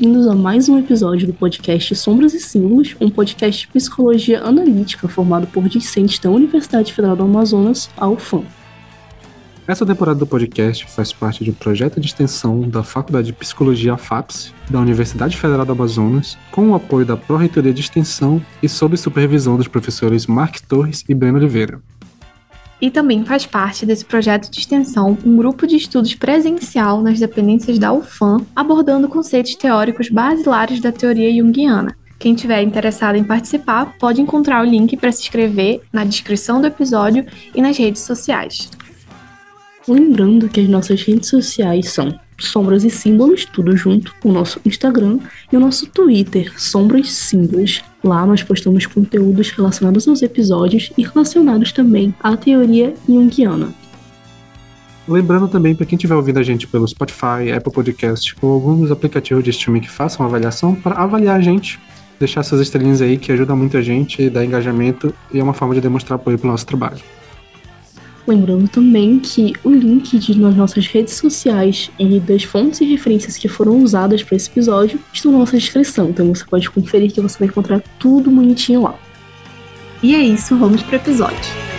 bem-vindos a mais um episódio do podcast Sombras e Símbolos, um podcast de psicologia analítica formado por discentes da Universidade Federal do Amazonas, a UFAM. Essa temporada do podcast faz parte de um projeto de extensão da Faculdade de Psicologia FAPS da Universidade Federal do Amazonas, com o apoio da Pró-Reitoria de Extensão e sob supervisão dos professores Mark Torres e Breno Oliveira. E também faz parte desse projeto de extensão um grupo de estudos presencial nas dependências da UFAM, abordando conceitos teóricos basilares da teoria junguiana. Quem tiver interessado em participar pode encontrar o link para se inscrever na descrição do episódio e nas redes sociais. Lembrando que as nossas redes sociais são Sombras e Símbolos, tudo junto, o nosso Instagram e o nosso Twitter, Sombras Símbolos. Lá nós postamos conteúdos relacionados aos episódios e relacionados também à teoria junguiana. Lembrando também para quem estiver ouvindo a gente pelo Spotify, Apple Podcast ou alguns aplicativos de streaming que façam avaliação para avaliar a gente, deixar essas estrelinhas aí que ajuda muito a gente, dá engajamento e é uma forma de demonstrar apoio para o nosso trabalho. Lembrando também que o link de nas nossas redes sociais e das fontes e referências que foram usadas para esse episódio estão na nossa descrição, então você pode conferir que você vai encontrar tudo bonitinho lá. E é isso, vamos para o episódio.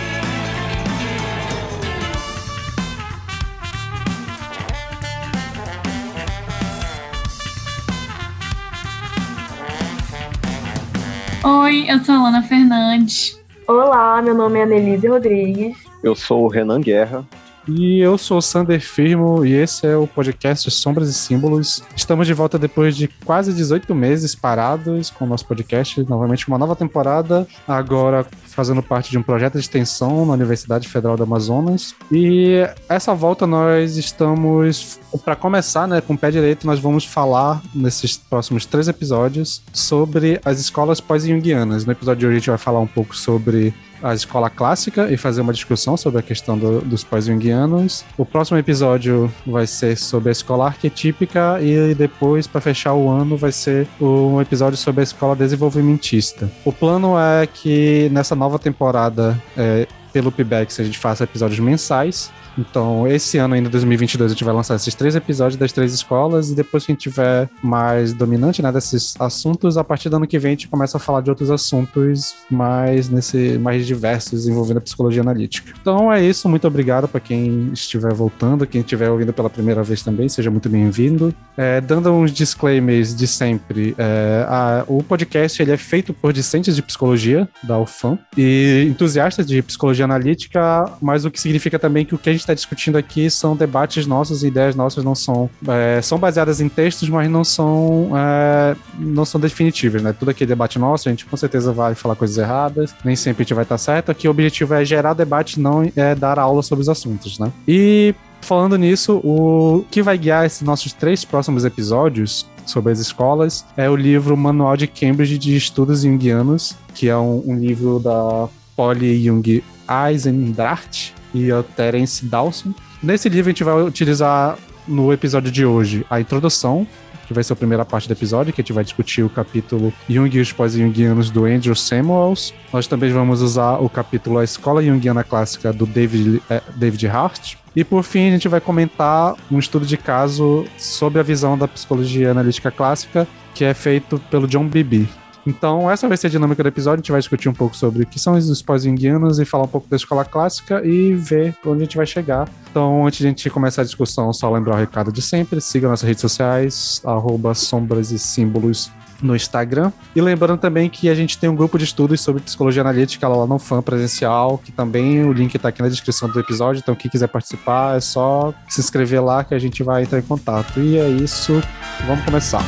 Oi, eu sou a Ana Fernandes. Olá, meu nome é Annelise Rodrigues. Eu sou o Renan Guerra. E eu sou o Sander Firmo e esse é o podcast Sombras e Símbolos. Estamos de volta depois de quase 18 meses parados com o nosso podcast, novamente uma nova temporada, agora fazendo parte de um projeto de extensão na Universidade Federal do Amazonas. E essa volta nós estamos, para começar, né, com o pé direito, nós vamos falar nesses próximos três episódios sobre as escolas pós-junguianas. No episódio de hoje a gente vai falar um pouco sobre a escola clássica e fazer uma discussão sobre a questão do, dos pós-junguianos. O próximo episódio vai ser sobre a escola arquetípica e depois, para fechar o ano, vai ser um episódio sobre a escola desenvolvimentista. O plano é que nessa nova temporada, é, pelo PBX, a gente faça episódios mensais então, esse ano ainda, 2022, a gente vai lançar esses três episódios das três escolas e depois que a gente tiver mais dominante, né, desses assuntos, a partir do ano que vem a gente começa a falar de outros assuntos mais nesse mais diversos envolvendo a psicologia analítica. Então é isso, muito obrigado para quem estiver voltando, quem estiver ouvindo pela primeira vez também, seja muito bem-vindo. É, dando uns disclaimers de sempre, é, a, o podcast ele é feito por discentes de psicologia da UFAM e entusiastas de psicologia analítica, mas o que significa também que o que a gente está discutindo aqui são debates nossos ideias nossas não são é, são baseadas em textos, mas não são é, não são definitivas, né? Tudo aqui é debate nosso, a gente com certeza vai falar coisas erradas, nem sempre a gente vai estar certo. Aqui o objetivo é gerar debate, não é dar aula sobre os assuntos, né? E falando nisso, o que vai guiar esses nossos três próximos episódios sobre as escolas é o livro Manual de Cambridge de Estudos Jungianos, que é um, um livro da Polly Jung Eisendracht, e o Terence Dawson. Nesse livro a gente vai utilizar no episódio de hoje a introdução, que vai ser a primeira parte do episódio, que a gente vai discutir o capítulo Jung e os pós-jungianos do Andrew Samuels. Nós também vamos usar o capítulo A Escola Jungiana Clássica do David, eh, David Hart. E por fim, a gente vai comentar um estudo de caso sobre a visão da psicologia analítica clássica, que é feito pelo John Beebe. Então, essa vai ser a dinâmica do episódio. A gente vai discutir um pouco sobre o que são os pós-junguianos e falar um pouco da escola clássica e ver onde a gente vai chegar. Então, antes de a gente começar a discussão, só lembrar o recado de sempre: siga nossas redes sociais, arroba sombras e símbolos no Instagram. E lembrando também que a gente tem um grupo de estudos sobre psicologia analítica lá no Fã Presencial, que também o link está aqui na descrição do episódio. Então, quem quiser participar, é só se inscrever lá que a gente vai entrar em contato. E é isso, vamos começar.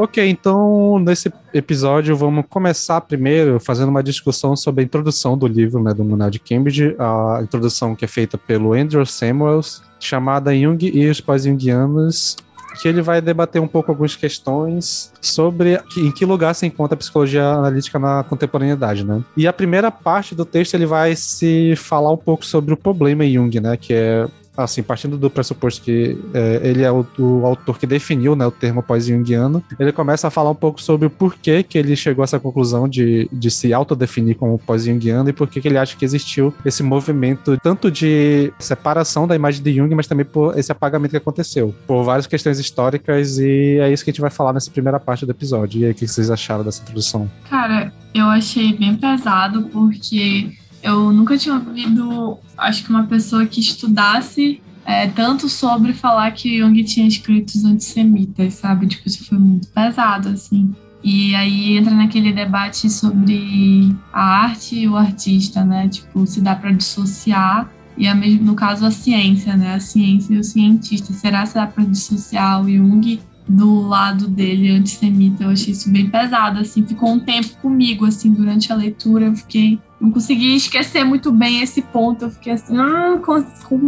Ok, então nesse episódio vamos começar primeiro fazendo uma discussão sobre a introdução do livro né, do Manuel de Cambridge, a introdução que é feita pelo Andrew Samuels, chamada Jung e os pós-jungianos, que ele vai debater um pouco algumas questões sobre em que lugar se encontra a psicologia analítica na contemporaneidade, né? E a primeira parte do texto ele vai se falar um pouco sobre o problema Jung, né? Que é assim, partindo do pressuposto que é, ele é o, o, autor que definiu né, o termo pós-junguiano, ele começa a falar um pouco sobre o porquê que ele chegou a essa conclusão de, de se autodefinir como pós-junguiano e por que ele acha que existiu esse movimento tanto de separação da imagem de Jung, mas também por esse apagamento que aconteceu, por várias questões históricas, e é isso que a gente vai falar nessa primeira parte do episódio. E aí, o que vocês acharam dessa introdução? Cara, eu achei bem pesado, porque eu nunca tinha ouvido, acho que uma pessoa que estudasse é, tanto sobre falar que Jung tinha escritos antissemitas, sabe? Tipo, isso foi muito pesado, assim. E aí entra naquele debate sobre a arte e o artista, né? Tipo, se dá para dissociar. E mesmo, no caso a ciência, né? A ciência e o cientista. Será que dá para dissociar o Jung do lado dele antissemita? Eu achei isso bem pesado, assim. Ficou um tempo comigo, assim, durante a leitura. Eu fiquei não consegui esquecer muito bem esse ponto. Eu fiquei assim, ah,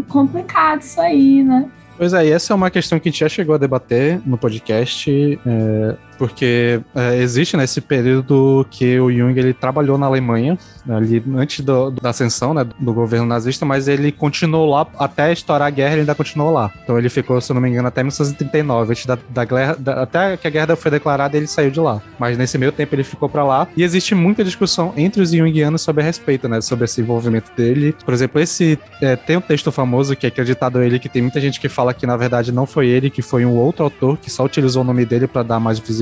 complicado isso aí, né? Pois é, essa é uma questão que a gente já chegou a debater no podcast. É, porque é, existe nesse né, período que o Jung ele trabalhou na Alemanha, ali antes do, da ascensão né, do governo nazista, mas ele continuou lá até estourar a guerra, ele ainda continuou lá. Então ele ficou, se eu não me engano, até 1939, antes da, da guerra, da, até que a guerra foi declarada, ele saiu de lá. Mas nesse meio tempo ele ficou para lá. E existe muita discussão entre os Jungianos sobre a respeito, né, sobre esse envolvimento dele. Por exemplo, esse é, tem um texto famoso que é acreditado a ele que tem muita gente que fala que na verdade não foi ele, que foi um outro autor que só utilizou o nome dele para dar mais visibilidade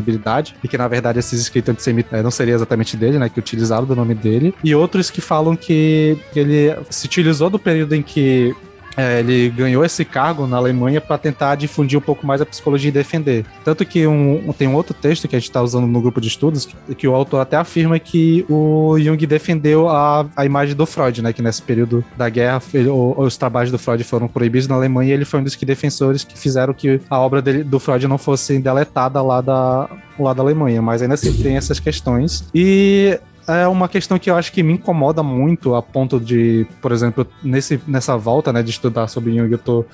e que na verdade esses escritos antissemitas eh, não seria exatamente dele, né, que utilizaram do nome dele, e outros que falam que ele se utilizou do período em que é, ele ganhou esse cargo na Alemanha para tentar difundir um pouco mais a psicologia e defender. Tanto que um, tem um outro texto que a gente está usando no grupo de estudos, que, que, o autor até afirma que o Jung defendeu a, a imagem do Freud, né? Que nesse período da guerra, ele, o, os trabalhos do Freud foram proibidos na Alemanha e ele foi um dos que defensores que fizeram que a obra dele, do Freud não fosse deletada lá da, lá da Alemanha. Mas ainda assim tem essas questões. E é uma questão que eu acho que me incomoda muito a ponto de, por exemplo, nesse, nessa volta, né, de estudar sobre Jung, eu tô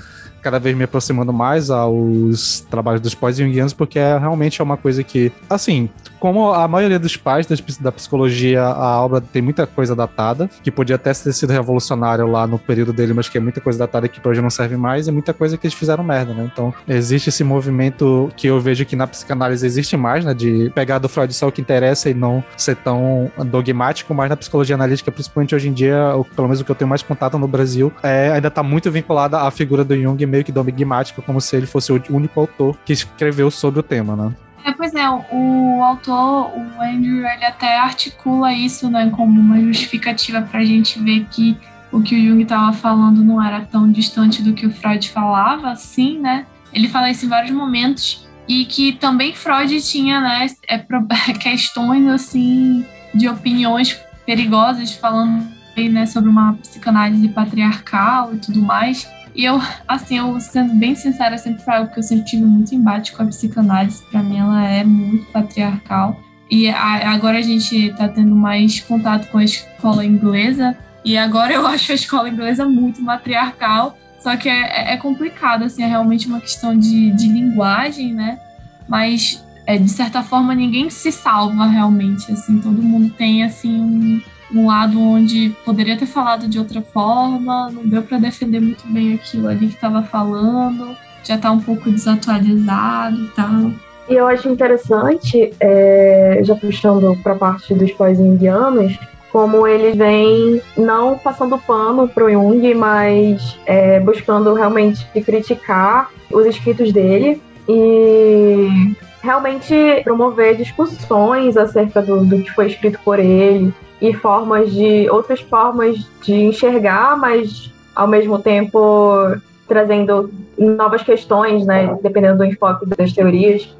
cada vez me aproximando mais aos trabalhos dos pós-jungianos, porque é, realmente é uma coisa que, assim, como a maioria dos pais da psicologia, a obra tem muita coisa datada, que podia até ter sido revolucionário lá no período dele, mas que é muita coisa datada que hoje não serve mais, e muita coisa que eles fizeram merda, né? Então, existe esse movimento que eu vejo que na psicanálise existe mais, né? De pegar do Freud só o que interessa e não ser tão dogmático, mas na psicologia analítica, principalmente hoje em dia, pelo menos o que eu tenho mais contato no Brasil, é, ainda tá muito vinculada à figura do Jung meio que dogmática, como se ele fosse o único autor que escreveu sobre o tema, né? É, pois é, o autor, o Andrew, ele até articula isso, né, como uma justificativa para a gente ver que o que o Jung estava falando não era tão distante do que o Freud falava, assim, né? Ele fala isso em vários momentos e que também Freud tinha, né, é, questões assim de opiniões perigosas falando né, sobre uma psicanálise patriarcal e tudo mais. E eu, assim, eu sendo bem sincera, sempre falo que eu sempre tive muito embate com a psicanálise. Para mim, ela é muito patriarcal. E a, agora a gente tá tendo mais contato com a escola inglesa. E agora eu acho a escola inglesa muito matriarcal. Só que é, é, é complicado, assim, é realmente uma questão de, de linguagem, né? Mas, é, de certa forma, ninguém se salva realmente, assim. Todo mundo tem, assim, um um lado onde poderia ter falado de outra forma, não deu para defender muito bem aquilo ali que estava falando, já está um pouco desatualizado e tal. E eu acho interessante, é, já puxando para a parte dos pós-indianos, como eles vêm não passando pano para o Jung, mas é, buscando realmente criticar os escritos dele e realmente promover discussões acerca do, do que foi escrito por ele, e formas de outras formas de enxergar, mas ao mesmo tempo trazendo novas questões, né, dependendo do enfoque das teorias.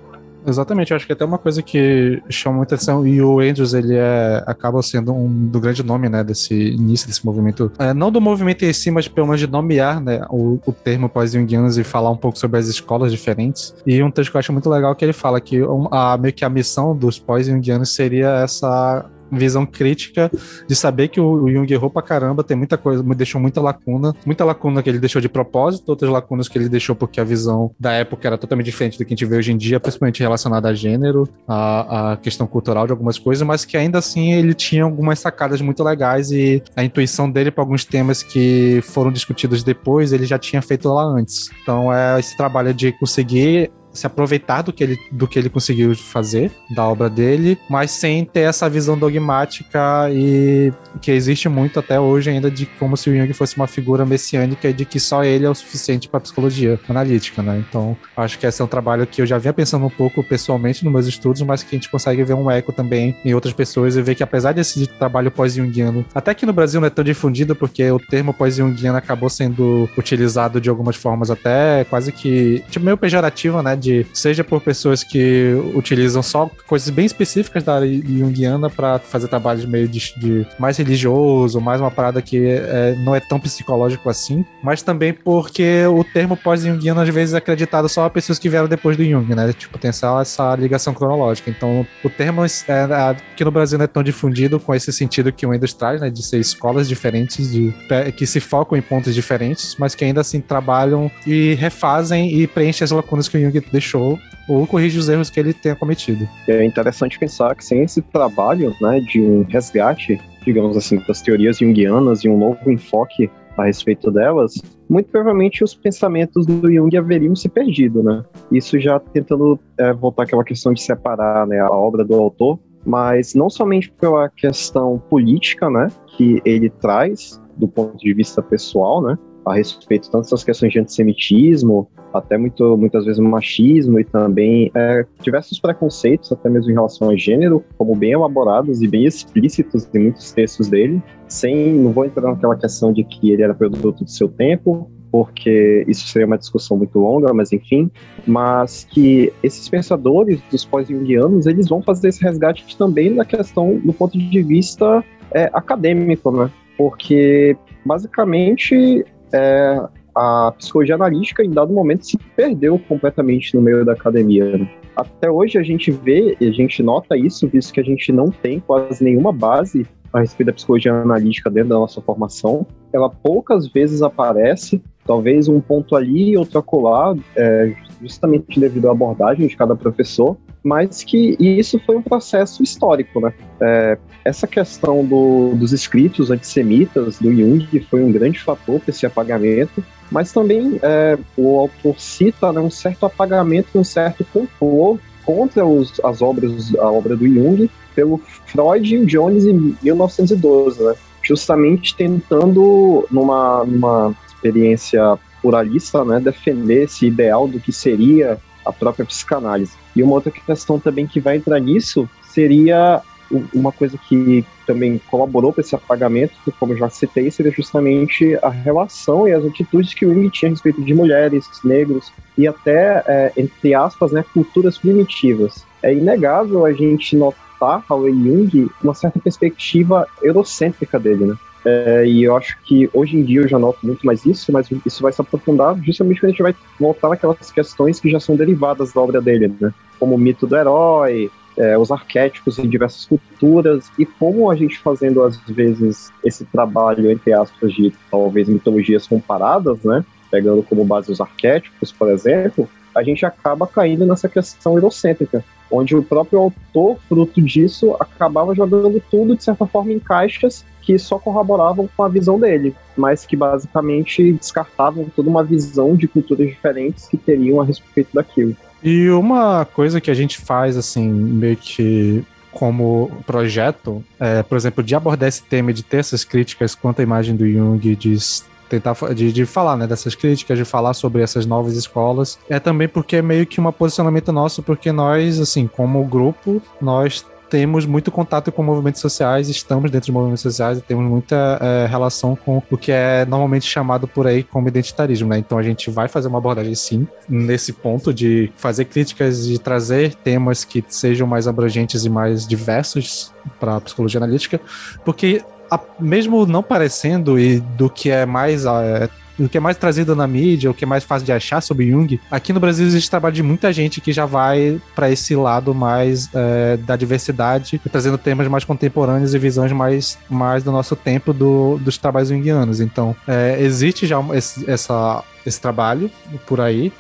Exatamente, eu acho que até uma coisa que chama muita atenção, e o Andrews, ele é, acaba sendo um do grande nome, né, desse início desse movimento, é, não do movimento em si, mas pelo menos de nomear, né, o, o termo pós-jungianos e falar um pouco sobre as escolas diferentes. E um texto que eu acho muito legal é que ele fala que a, meio que a missão dos pós-jungianos seria essa visão crítica de saber que o Jung errou pra caramba, tem muita coisa, deixou muita lacuna, muita lacuna que ele deixou de propósito, outras lacunas que ele deixou porque a visão da época era totalmente diferente do que a gente vê hoje em dia, principalmente relacionada a gênero, a, a questão cultural de algumas coisas, mas que ainda assim ele tinha algumas sacadas muito legais e a intuição dele para alguns temas que foram discutidos depois, ele já tinha feito lá antes. Então é esse trabalho de conseguir se aproveitar do que, ele, do que ele conseguiu fazer, da obra dele, mas sem ter essa visão dogmática e que existe muito até hoje ainda de como se o Jung fosse uma figura messiânica e de que só ele é o suficiente para psicologia analítica, né? Então, acho que esse é um trabalho que eu já vinha pensando um pouco pessoalmente nos meus estudos, mas que a gente consegue ver um eco também em outras pessoas e ver que apesar desse trabalho pós-junguiano, até que no Brasil não é tão difundido porque o termo pós-junguiano acabou sendo utilizado de algumas formas até quase que tipo meio pejorativa, né? Seja por pessoas que utilizam só coisas bem específicas da área junguiana para fazer trabalhos meio de, de, mais religioso, mais uma parada que é, não é tão psicológico assim, mas também porque o termo pós-junguiano às vezes é acreditado só a pessoas que vieram depois do Jung, né? Tipo, tem só essa ligação cronológica. Então, o termo é, aqui no Brasil não é tão difundido com esse sentido que o Windows traz, né? De ser escolas diferentes, de, que se focam em pontos diferentes, mas que ainda assim trabalham e refazem e preenchem as lacunas que o Jung deixou ou corrige os erros que ele tenha cometido. É interessante pensar que sem esse trabalho né, de um resgate, digamos assim, das teorias junguianas e um novo enfoque a respeito delas, muito provavelmente os pensamentos do Jung haveriam se perdido, né? Isso já tentando é, voltar àquela questão de separar né, a obra do autor, mas não somente pela questão política, né, que ele traz do ponto de vista pessoal, né, a respeito tanto das questões de antissemitismo, até muito, muitas vezes machismo e também é, diversos preconceitos, até mesmo em relação a gênero, como bem elaborados e bem explícitos em muitos textos dele, sem, não vou entrar naquela questão de que ele era produto do seu tempo, porque isso seria uma discussão muito longa, mas enfim, mas que esses pensadores dos pós-jungianos, eles vão fazer esse resgate também na questão do ponto de vista é, acadêmico, né? Porque, basicamente, é, a psicologia analítica, em dado momento, se perdeu completamente no meio da academia. Né? Até hoje a gente vê e a gente nota isso, visto que a gente não tem quase nenhuma base a respeito da psicologia analítica dentro da nossa formação. Ela poucas vezes aparece, talvez um ponto ali e outro acolá, é, justamente devido à abordagem de cada professor, mas que isso foi um processo histórico, né? É, essa questão do, dos escritos antissemitas do Jung foi um grande fator para esse apagamento, mas também é, o autor cita né, um certo apagamento, um certo complô contra os, as obras, a obra do Jung pelo Freud e o Jones em 1912, né? justamente tentando, numa, numa experiência pluralista, né, defender esse ideal do que seria a própria psicanálise. E uma outra questão também que vai entrar nisso seria uma coisa que também colaborou para esse apagamento, como já citei, seria justamente a relação e as atitudes que o tinha a respeito de mulheres, negros e até, é, entre aspas, né, culturas primitivas. É inegável a gente notar ao Jung uma certa perspectiva eurocêntrica dele, né? É, e eu acho que hoje em dia eu já noto muito mais isso, mas isso vai se aprofundar justamente quando a gente vai voltar naquelas questões que já são derivadas da obra dele, né? Como o mito do herói, é, os arquétipos em diversas culturas e como a gente fazendo às vezes esse trabalho entre aspas de talvez mitologias comparadas, né? Pegando como base os arquétipos, por exemplo, a gente acaba caindo nessa questão eurocêntrica, onde o próprio autor, fruto disso, acabava jogando tudo de certa forma em caixas que só corroboravam com a visão dele, mas que basicamente descartavam toda uma visão de culturas diferentes que teriam a respeito daquilo. E uma coisa que a gente faz, assim, meio que como projeto, é, por exemplo, de abordar esse tema, de ter essas críticas quanto à imagem do Jung, de tentar de, de falar né, dessas críticas, de falar sobre essas novas escolas, é também porque é meio que um posicionamento nosso, porque nós, assim, como grupo, nós temos muito contato com movimentos sociais, estamos dentro de movimentos sociais e temos muita é, relação com o que é normalmente chamado por aí como identitarismo, né? Então a gente vai fazer uma abordagem sim nesse ponto de fazer críticas e trazer temas que sejam mais abrangentes e mais diversos para a psicologia analítica, porque a, mesmo não parecendo e do que é mais é, o que é mais trazido na mídia, o que é mais fácil de achar sobre Jung, aqui no Brasil existe trabalho de muita gente que já vai para esse lado mais é, da diversidade, trazendo temas mais contemporâneos e visões mais, mais do nosso tempo do, dos trabalhos junguianos. Então, é, existe já esse, essa, esse trabalho por aí.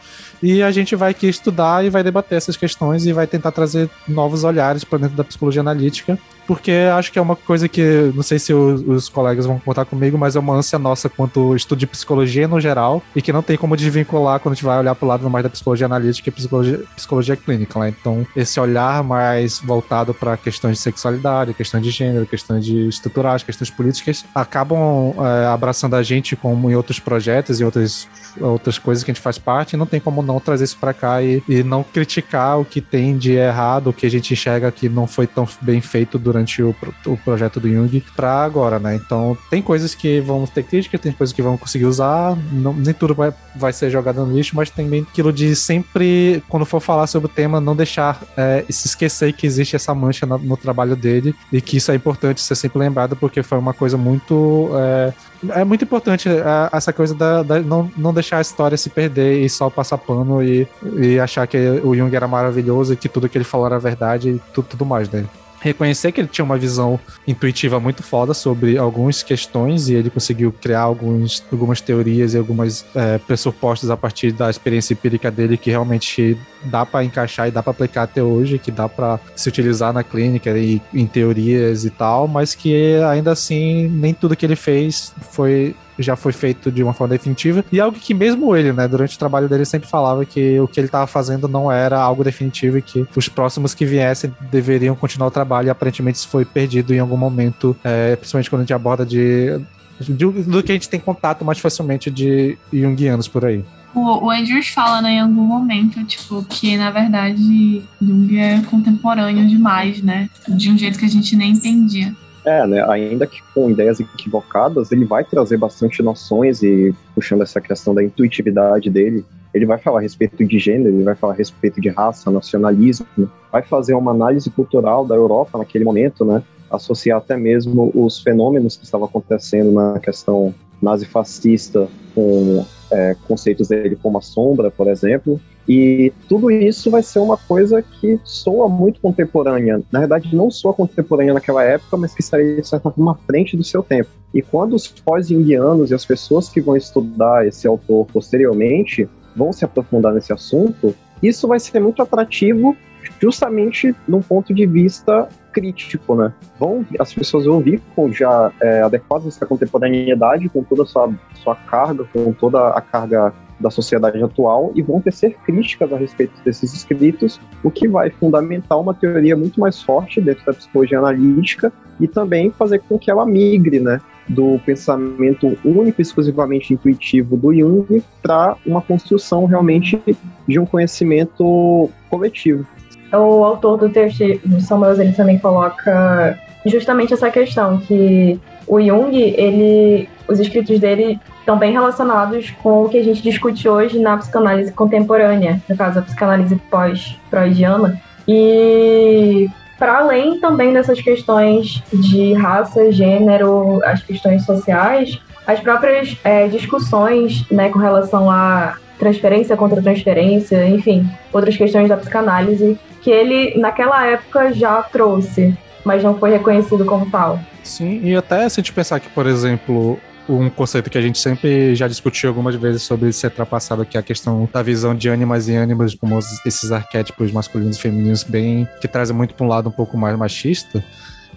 E a gente vai aqui estudar e vai debater essas questões e vai tentar trazer novos olhares para dentro da psicologia analítica porque acho que é uma coisa que, não sei se os, os, colegas vão contar comigo, mas é uma ânsia nossa quanto estudo de psicologia no geral, e que não tem como desvincular quando a gente vai olhar pro lado mais da psicologia analítica e psicologia, psicologia clínica, né? Então, esse olhar mais voltado para questões de sexualidade, questões de gênero, questões de estruturais, questões políticas, acabam é, abraçando a gente como em outros projetos e outras, outras coisas que a gente faz parte, e não tem como não trazer isso para cá e, e não criticar o que tem de errado, o que a gente enxerga que não foi tão bem feito durante durante o, o projeto do Jung para agora, né? Então tem coisas que vão ter crítica, tem coisas que vão conseguir usar, não, nem tudo vai, vai ser jogado no lixo, mas também aquilo de sempre, quando for falar sobre o tema, não deixar é, se esquecer que existe essa mancha no, no, trabalho dele e que isso é importante ser sempre lembrado, porque foi uma coisa muito. É, é muito importante é, essa coisa da, da, não, não deixar a história se perder e só passar pano e, e achar que o Jung era maravilhoso e que tudo que ele falou era verdade e tudo, mais dele reconhecer que ele tinha uma visão intuitiva muito foda sobre algumas questões e ele conseguiu criar alguns, algumas teorias e algumas é, pressupostos a partir da experiência empírica dele que realmente dá para encaixar e dá para aplicar até hoje, que dá para se utilizar na clínica e em teorias e tal, mas que ainda assim nem tudo que ele fez foi já foi feito de uma forma definitiva e algo que mesmo ele, né, durante o trabalho dele sempre falava que o que ele estava fazendo não era algo definitivo e que os próximos que viessem deveriam continuar o trabalho e aparentemente isso foi perdido em algum momento, é, principalmente quando a gente aborda de, de, do que a gente tem contato mais facilmente de Jungianos por aí o, o Andrews fala, né, em algum momento, tipo, que na verdade Jung é contemporâneo demais, né? De um jeito que a gente nem entendia. É, né? Ainda que com ideias equivocadas, ele vai trazer bastante noções e puxando essa questão da intuitividade dele. Ele vai falar a respeito de gênero, ele vai falar a respeito de raça, nacionalismo, vai fazer uma análise cultural da Europa naquele momento, né? Associar até mesmo os fenômenos que estavam acontecendo na questão nazifascista com é, conceitos dele como a sombra, por exemplo. E tudo isso vai ser uma coisa que soa muito contemporânea. Na verdade, não soa contemporânea naquela época, mas que estaria, de certa forma, à frente do seu tempo. E quando os pós-indianos e as pessoas que vão estudar esse autor posteriormente vão se aprofundar nesse assunto, isso vai ser muito atrativo justamente num ponto de vista crítico, né? Vão, as pessoas vão vir com já é, adequadas essa contemporaneidade, com toda a sua, sua carga, com toda a carga da sociedade atual e vão tecer críticas a respeito desses escritos, o que vai fundamentar uma teoria muito mais forte dentro da psicologia analítica e também fazer com que ela migre, né, do pensamento único, exclusivamente intuitivo do Jung para uma construção realmente de um conhecimento coletivo o autor do texto, do Samuels, ele também coloca justamente essa questão que o Jung, ele, os escritos dele estão bem relacionados com o que a gente discute hoje na psicanálise contemporânea, no caso a psicanálise pós-freudiana. E para além também dessas questões de raça, gênero, as questões sociais, as próprias é, discussões né, com relação a transferência contra transferência, enfim, outras questões da psicanálise que ele, naquela época, já trouxe, mas não foi reconhecido como tal. Sim, e até se a gente pensar que, por exemplo, um conceito que a gente sempre já discutiu algumas vezes sobre ser ultrapassado, que é a questão da visão de ânimas e ânimos, como esses arquétipos masculinos e femininos bem que trazem muito para um lado um pouco mais machista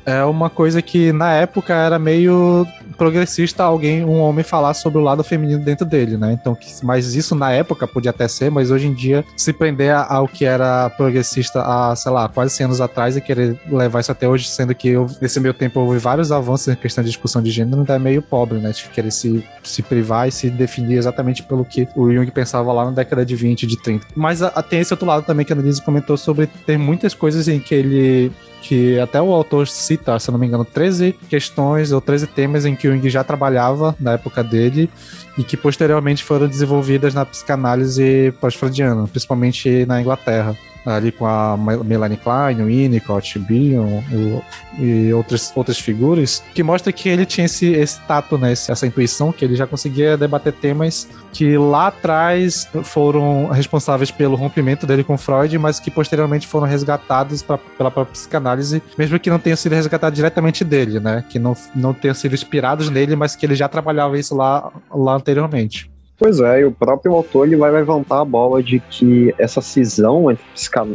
é uma coisa que na época era meio progressista alguém, um homem falar sobre o lado feminino dentro dele, né? Então, mas isso na época podia até ser, mas hoje em dia se prender ao que era progressista há, sei lá, quase 100 anos atrás e querer levar isso até hoje, sendo que eu, nesse meu tempo houve vários avanços em questão de discussão de gênero, é meio pobre, né? De querer se, se privar e se definir exatamente pelo que o Jung pensava lá na década de 20, de 30. Mas a, a, tem esse outro lado também que a Annelise comentou sobre ter muitas coisas em que ele que até o autor cita, se não me engano, 13 questões ou 13 temas em que o Jung já trabalhava na época dele e que posteriormente foram desenvolvidas na psicanálise pós-freudiana, principalmente na Inglaterra. Ali com a Melanie Klein, o Winnicott, Bion e outras, outras figuras, que mostra que ele tinha esse, esse tato, né, essa intuição, que ele já conseguia debater temas que lá atrás foram responsáveis pelo rompimento dele com Freud, mas que posteriormente foram resgatados pra, pela própria psicanálise, mesmo que não tenham sido resgatados diretamente dele, né, que não, não tenham sido inspirados nele, mas que ele já trabalhava isso lá, lá anteriormente. Pois é, e o próprio autor ele vai levantar a bola de que essa cisão entre,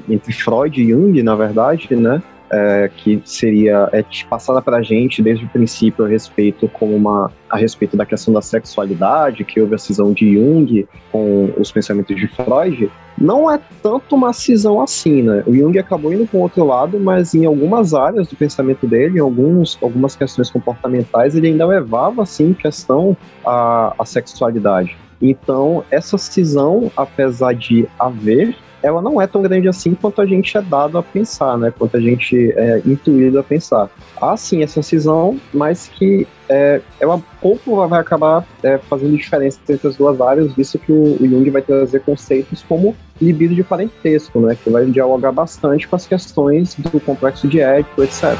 entre Freud e Jung, na verdade, né, é, que seria é, passada para a gente desde o princípio a respeito como uma a respeito da questão da sexualidade, que houve a cisão de Jung com os pensamentos de Freud, não é tanto uma cisão assim, né? O Jung acabou indo para outro lado, mas em algumas áreas do pensamento dele, em alguns, algumas questões comportamentais, ele ainda levava, assim, questão a, a sexualidade. Então, essa cisão, apesar de haver, ela não é tão grande assim quanto a gente é dado a pensar, né? Quanto a gente é intuído a pensar. Há sim essa cisão, mas que é, ela pouco vai acabar é, fazendo diferença entre as duas áreas, visto que o, o Jung vai trazer conceitos como libido de parentesco, né? Que vai dialogar bastante com as questões do complexo de ético, etc.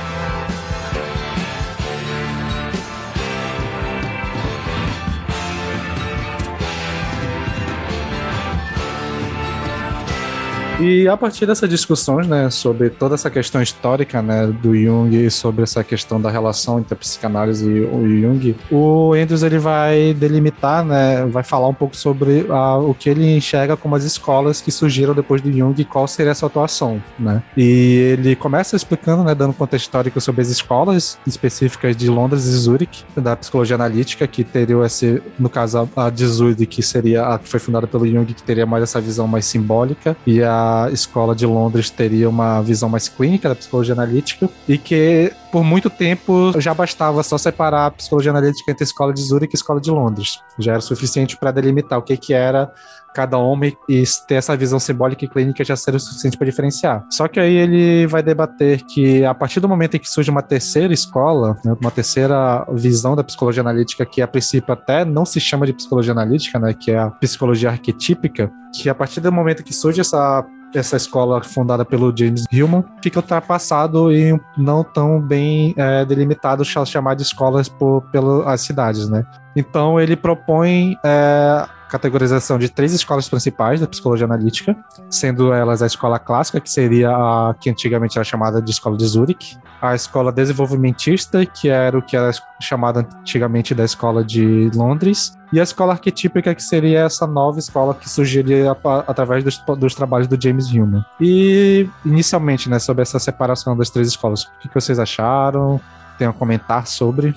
E a partir dessas discussões, né, sobre toda essa questão histórica, né, do Jung e sobre essa questão da relação entre a psicanálise e o Jung, o Andrews ele vai delimitar, né, vai falar um pouco sobre a, o que ele enxerga como as escolas que surgiram depois do Jung e qual seria a sua atuação, né? E ele começa explicando, né, dando contexto histórico sobre as escolas específicas de Londres e Zurich, da psicologia analítica, que teria esse, no caso, a de Zurich, que seria a que foi fundada pelo Jung, que teria mais essa visão mais simbólica, e a escola de Londres teria uma visão mais clínica da psicologia analítica e que por muito tempo já bastava só separar a psicologia analítica entre a escola de Zurich e a escola de Londres. Já era suficiente para delimitar o que, que era cada homem e ter essa visão simbólica e clínica já seria o suficiente para diferenciar. Só que aí ele vai debater que a partir do momento em que surge uma terceira escola, né, uma terceira visão da psicologia analítica, que a princípio até não se chama de psicologia analítica, né, que é a psicologia arquetípica, que a partir do momento que surge essa essa escola fundada pelo James Hillman fica ultrapassado e não tão bem é, delimitado chamar de escolas por, pelas cidades, né? Então ele propõe é, categorização de três escolas principais da psicologia analítica, sendo elas a escola clássica, que seria a que antigamente era chamada de escola de Zurich, a escola desenvolvimentista, que era o que era chamada antigamente da escola de Londres, e a escola arquetípica, que seria essa nova escola que surgiria através dos, dos trabalhos do James Hillman. E, inicialmente, né, sobre essa separação das três escolas, o que vocês acharam? Tem a comentar sobre?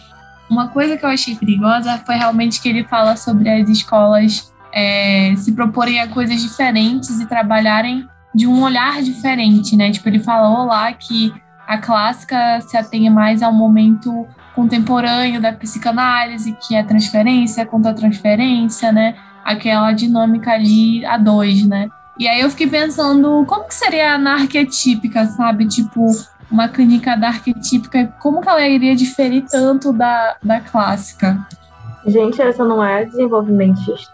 Uma coisa que eu achei perigosa foi realmente que ele fala sobre as escolas é, se proporem a coisas diferentes e trabalharem de um olhar diferente, né? Tipo, ele falou lá que a clássica se atém mais ao momento contemporâneo da psicanálise, que é transferência contra transferência, né? Aquela dinâmica ali a dois, né? E aí eu fiquei pensando, como que seria na arquetípica, sabe? Tipo, uma clínica da arquetípica, como que ela iria diferir tanto da, da clássica? Gente, essa não é desenvolvimentista?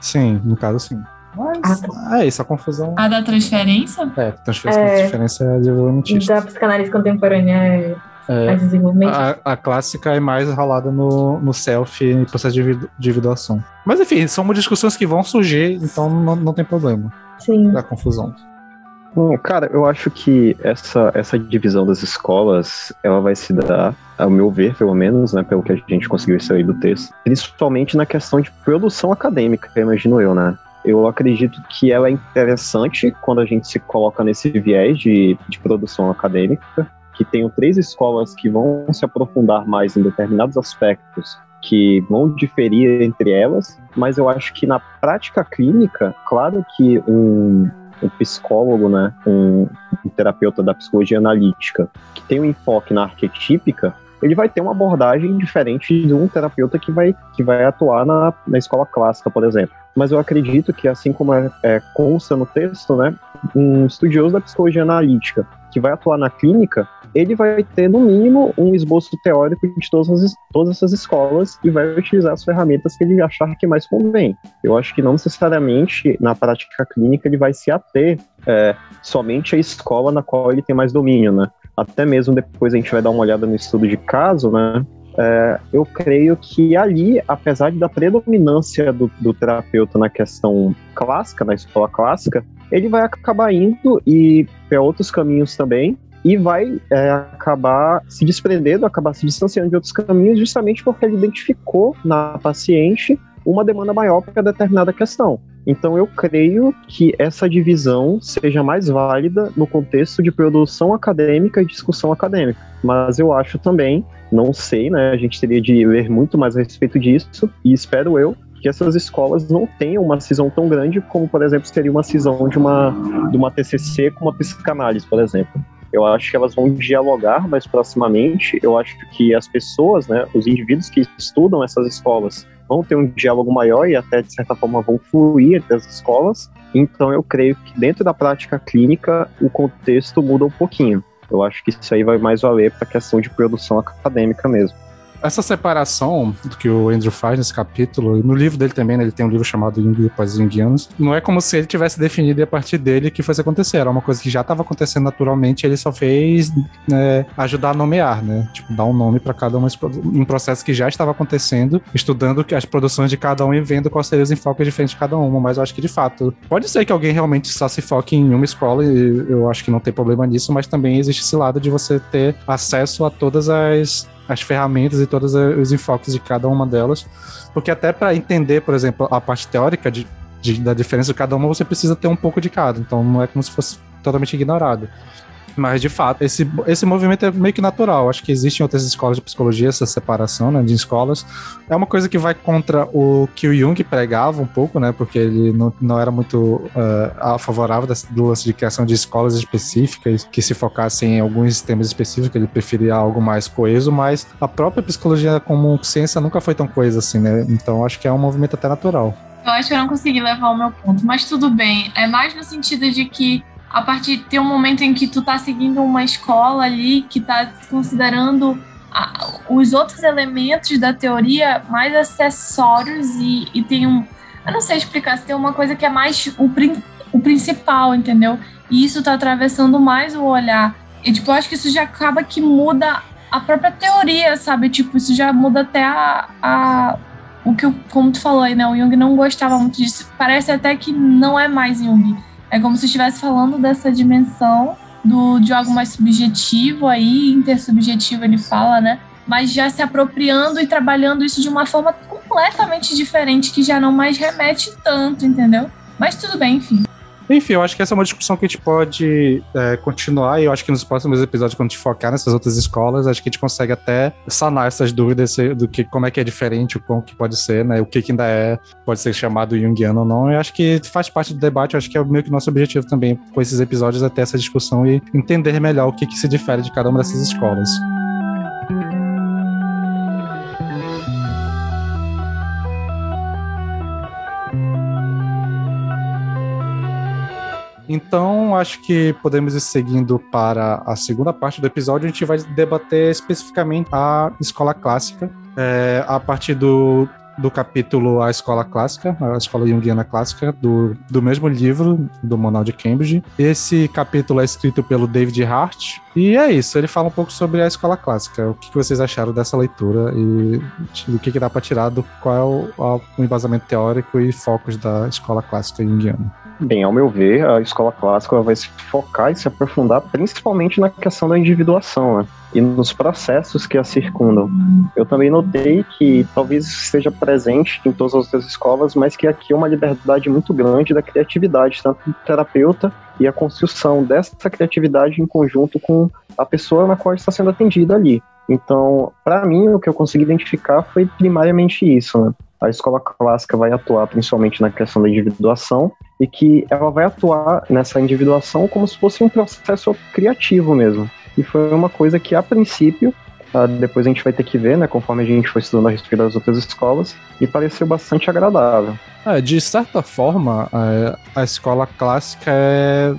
Sim, no caso sim. Mas ah, tá. é isso, a confusão. A da transferência? É, transferência é, transferência é desenvolvimentista. Da psicanálise contemporânea é, é desenvolvimentista. A, a, clássica é mais ralada no, no self e processo de individuação. Mas enfim, são discussões que vão surgir, então não, não tem problema. Sim. Da confusão. Bom, cara, eu acho que essa, essa divisão das escolas, ela vai se dar, ao meu ver, pelo menos, né, pelo que a gente conseguiu extrair do texto, principalmente na questão de produção acadêmica, imagino eu, né? Eu acredito que ela é interessante quando a gente se coloca nesse viés de, de produção acadêmica, que tenham três escolas que vão se aprofundar mais em determinados aspectos que vão diferir entre elas, mas eu acho que na prática clínica, claro que um, um psicólogo, né, um, um terapeuta da psicologia analítica, que tem um enfoque na arquetípica, ele vai ter uma abordagem diferente de um terapeuta que vai, que vai atuar na, na escola clássica, por exemplo. Mas eu acredito que, assim como é, é, consta no texto, né, um estudioso da psicologia analítica que vai atuar na clínica, ele vai ter, no mínimo, um esboço teórico de todas, as, todas essas escolas e vai utilizar as ferramentas que ele achar que mais convém. Eu acho que não necessariamente, na prática clínica, ele vai se ater é, somente à escola na qual ele tem mais domínio, né? Até mesmo depois a gente vai dar uma olhada no estudo de caso, né? É, eu creio que ali, apesar da predominância do, do, terapeuta na questão clássica, na escola clássica, ele vai acabar indo e para outros caminhos também, e vai é, acabar se desprendendo, acabar se distanciando de outros caminhos, justamente porque ele identificou na paciente uma demanda maior para determinada questão. Então eu creio que essa divisão seja mais válida no contexto de produção acadêmica e discussão acadêmica. Mas eu acho também, não sei, né? A gente teria de ler muito mais a respeito disso, e espero eu que essas escolas não tenham uma cisão tão grande como, por exemplo, seria uma cisão de uma, de uma TCC com uma psicanálise, por exemplo. Eu acho que elas vão dialogar mais proximamente. Eu acho que as pessoas, né, os indivíduos que estudam essas escolas, vão ter um diálogo maior e até, de certa forma, vão fluir entre as escolas. Então, eu creio que dentro da prática clínica, o contexto muda um pouquinho. Eu acho que isso aí vai mais valer para a questão de produção acadêmica mesmo essa separação que o Andrew faz nesse capítulo, e no livro dele também, né, ele tem um livro chamado Jung e Jungianos, não é como se ele tivesse definido a partir dele que fosse acontecer, era uma coisa que já estava acontecendo naturalmente, ele só fez né, ajudar a nomear, né, tipo, dar um nome para cada uma, um processo que já estava acontecendo, estudando as produções de cada um e vendo quais seriam os enfoques diferentes de cada uma, mas eu acho que de fato, pode ser que alguém realmente só se foque em uma escola, e eu acho que não tem problema nisso, mas também existe esse lado de você ter acesso a todas as as ferramentas e todos os enfoques de cada uma delas, porque até para entender, por exemplo, a parte teórica de, de, da diferença de cada uma, você precisa ter um pouco de cada, então não é como se fosse totalmente ignorado. Mas, de fato, esse, esse movimento é meio que natural. Acho que existem outras escolas de psicologia, essa separação né, de escolas. É uma coisa que vai contra o que o Jung pregava um pouco, né? Porque ele não, não era muito uh, favorável do lance de criação de escolas específicas que se focassem em alguns temas específicos. Ele preferia algo mais coeso, mas a própria psicologia como ciência nunca foi tão coesa assim, né? Então, acho que é um movimento até natural. Eu acho que eu não consegui levar o meu ponto, mas tudo bem. É mais no sentido de que a partir de ter um momento em que tu tá seguindo uma escola ali que tá considerando a, os outros elementos da teoria mais acessórios e, e tem um. Eu não sei explicar se tem uma coisa que é mais o, o principal, entendeu? E isso tá atravessando mais o olhar. E, tipo, eu acho que isso já acaba que muda a própria teoria, sabe? Tipo, isso já muda até a. a o que, como tu falou aí, né? O Jung não gostava muito disso. Parece até que não é mais Jung é como se estivesse falando dessa dimensão do, de algo mais subjetivo aí, intersubjetivo ele fala, né? Mas já se apropriando e trabalhando isso de uma forma completamente diferente, que já não mais remete tanto, entendeu? Mas tudo bem, enfim. Enfim, eu acho que essa é uma discussão que a gente pode é, continuar e eu acho que nos próximos episódios, quando a gente focar nessas outras escolas, acho que a gente consegue até sanar essas dúvidas do que como é que é diferente, o como que pode ser, né? O que, que ainda é, pode ser chamado Jungiano ou não. Eu acho que faz parte do debate, eu acho que é meio que nosso objetivo também com esses episódios até essa discussão e entender melhor o que, que se difere de cada uma dessas escolas. Então, acho que podemos ir seguindo para a segunda parte do episódio. A gente vai debater especificamente a escola clássica, é, a partir do, do capítulo A Escola Clássica, a Escola Jungiana Clássica, do, do mesmo livro, do Manual de Cambridge. Esse capítulo é escrito pelo David Hart, e é isso, ele fala um pouco sobre a Escola Clássica. O que vocês acharam dessa leitura e o que, que dá para tirar do qual é o, o embasamento teórico e focos da Escola Clássica Jungiana. Bem, ao meu ver, a escola clássica vai se focar e se aprofundar principalmente na questão da individuação né? e nos processos que a circundam. Eu também notei que talvez esteja presente em todas as outras escolas, mas que aqui é uma liberdade muito grande da criatividade, tanto do terapeuta e a construção dessa criatividade em conjunto com a pessoa na qual está sendo atendida ali. Então, para mim, o que eu consegui identificar foi primariamente isso, né? A escola clássica vai atuar principalmente na questão da individuação e que ela vai atuar nessa individuação como se fosse um processo criativo mesmo. E foi uma coisa que, a princípio, uh, depois a gente vai ter que ver, né, conforme a gente foi estudando a respeito das outras escolas, e pareceu bastante agradável. É, de certa forma, a, a escola clássica é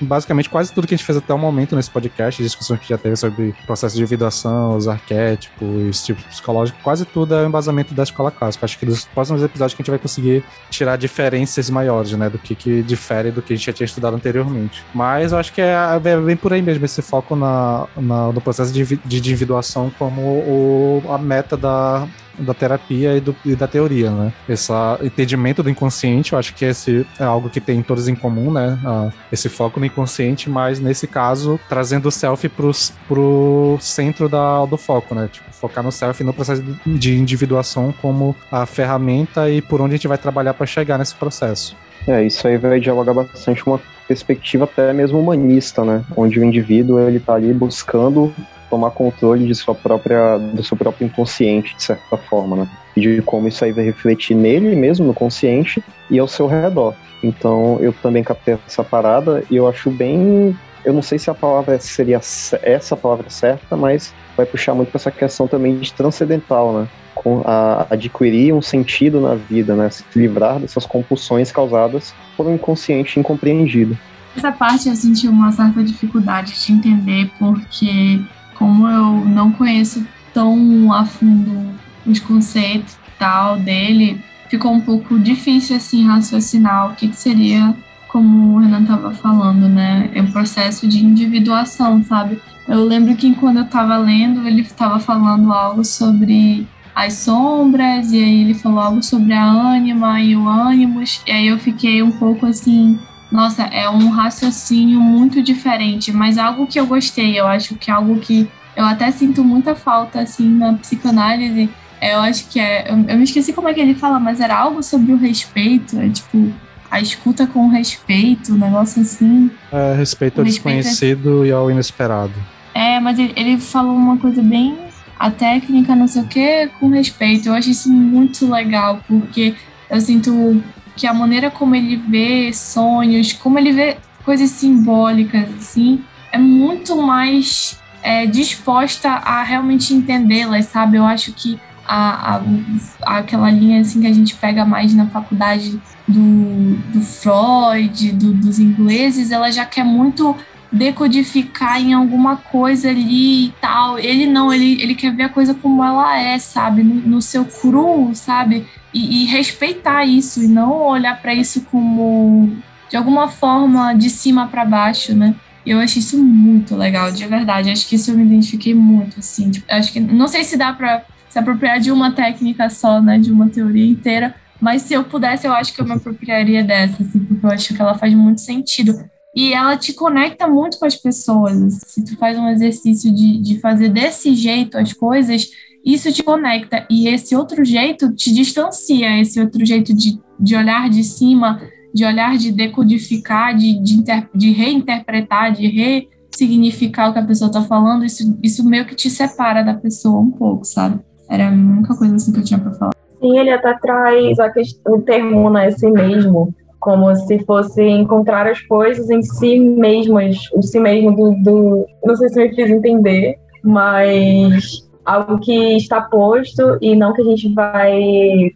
basicamente quase tudo que a gente fez até o momento nesse podcast, discussões que já teve sobre processo de individuação, os arquétipos, tipo psicológico, quase tudo é o embasamento da escola clássica. Acho que nos próximos episódios que a gente vai conseguir tirar diferenças maiores, né, do que, que difere do que a gente já tinha estudado anteriormente. Mas eu acho que é, é bem por aí mesmo esse foco na, na no processo de, de individuação como o, a meta da, da terapia e, do, e, da teoria, né? Esse entendimento do inconsciente, eu acho que esse é algo que tem todos em comum, né? Ah, esse foco no inconsciente, mas nesse caso, trazendo o self pro, pro centro da, do foco, né? Tipo, focar no self e no processo de individuação como a ferramenta e por onde a gente vai trabalhar para chegar nesse processo. É, isso aí vai dialogar bastante com uma perspectiva até mesmo humanista, né? Onde o indivíduo ele tá ali buscando tomar controle de sua própria, do seu próprio inconsciente, de certa forma, né? De como isso aí vai refletir nele mesmo, no consciente, e ao seu redor. Então, eu também captei essa parada e eu acho bem. Eu não sei se a palavra seria essa palavra certa, mas vai puxar muito para essa questão também de transcendental, né? Com a, adquirir um sentido na vida, né? Se livrar dessas compulsões causadas por um inconsciente incompreendido. Essa parte eu senti uma certa dificuldade de entender, porque como eu não conheço tão a fundo os conceitos tal dele, ficou um pouco difícil assim raciocinar o que, que seria, como o Renan estava falando, né? É um processo de individuação, sabe? Eu lembro que quando eu estava lendo, ele estava falando algo sobre as sombras, e aí ele falou algo sobre a ânima e o ânimos, e aí eu fiquei um pouco assim, nossa, é um raciocínio muito diferente, mas algo que eu gostei, eu acho que é algo que eu até sinto muita falta, assim, na psicanálise. Eu acho que é. Eu, eu me esqueci como é que ele fala, mas era algo sobre o respeito, é tipo. A escuta com respeito, um negócio assim. É, respeito ao desconhecido é... e ao inesperado. É, mas ele, ele falou uma coisa bem a técnica, não sei o que, com respeito. Eu acho isso muito legal, porque eu sinto que a maneira como ele vê sonhos, como ele vê coisas simbólicas, assim, é muito mais é, disposta a realmente entendê-las, sabe? Eu acho que a, a, aquela linha assim que a gente pega mais na faculdade do, do Freud, do, dos ingleses, ela já quer muito decodificar em alguma coisa ali e tal. Ele não, ele, ele quer ver a coisa como ela é, sabe? No, no seu cru, sabe? E, e respeitar isso e não olhar para isso como de alguma forma de cima para baixo, né? Eu acho isso muito legal, de verdade. Acho que isso eu me identifiquei muito, assim. Tipo, acho que não sei se dá para se apropriar de uma técnica só, né, de uma teoria inteira, mas se eu pudesse, eu acho que eu me apropriaria dessa, assim, porque eu acho que ela faz muito sentido. E ela te conecta muito com as pessoas. Se tu faz um exercício de, de fazer desse jeito as coisas, isso te conecta e esse outro jeito te distancia, esse outro jeito de, de olhar de cima, de olhar de decodificar, de, de, inter, de reinterpretar, de ressignificar o que a pessoa está falando, isso, isso meio que te separa da pessoa um pouco, sabe? Era a única coisa assim que eu tinha para falar. Sim, ele até traz a questão, o termo, né, si mesmo, como se fosse encontrar as coisas em si mesmas, o si mesmo do, do não sei se me fiz entender, mas algo que está posto e não que a gente vai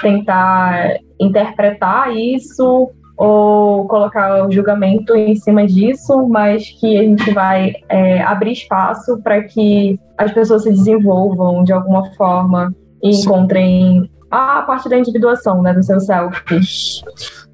tentar interpretar isso ou colocar o julgamento em cima disso, mas que a gente vai é, abrir espaço para que as pessoas se desenvolvam de alguma forma e encontrem a parte da individuação, né, do seu self.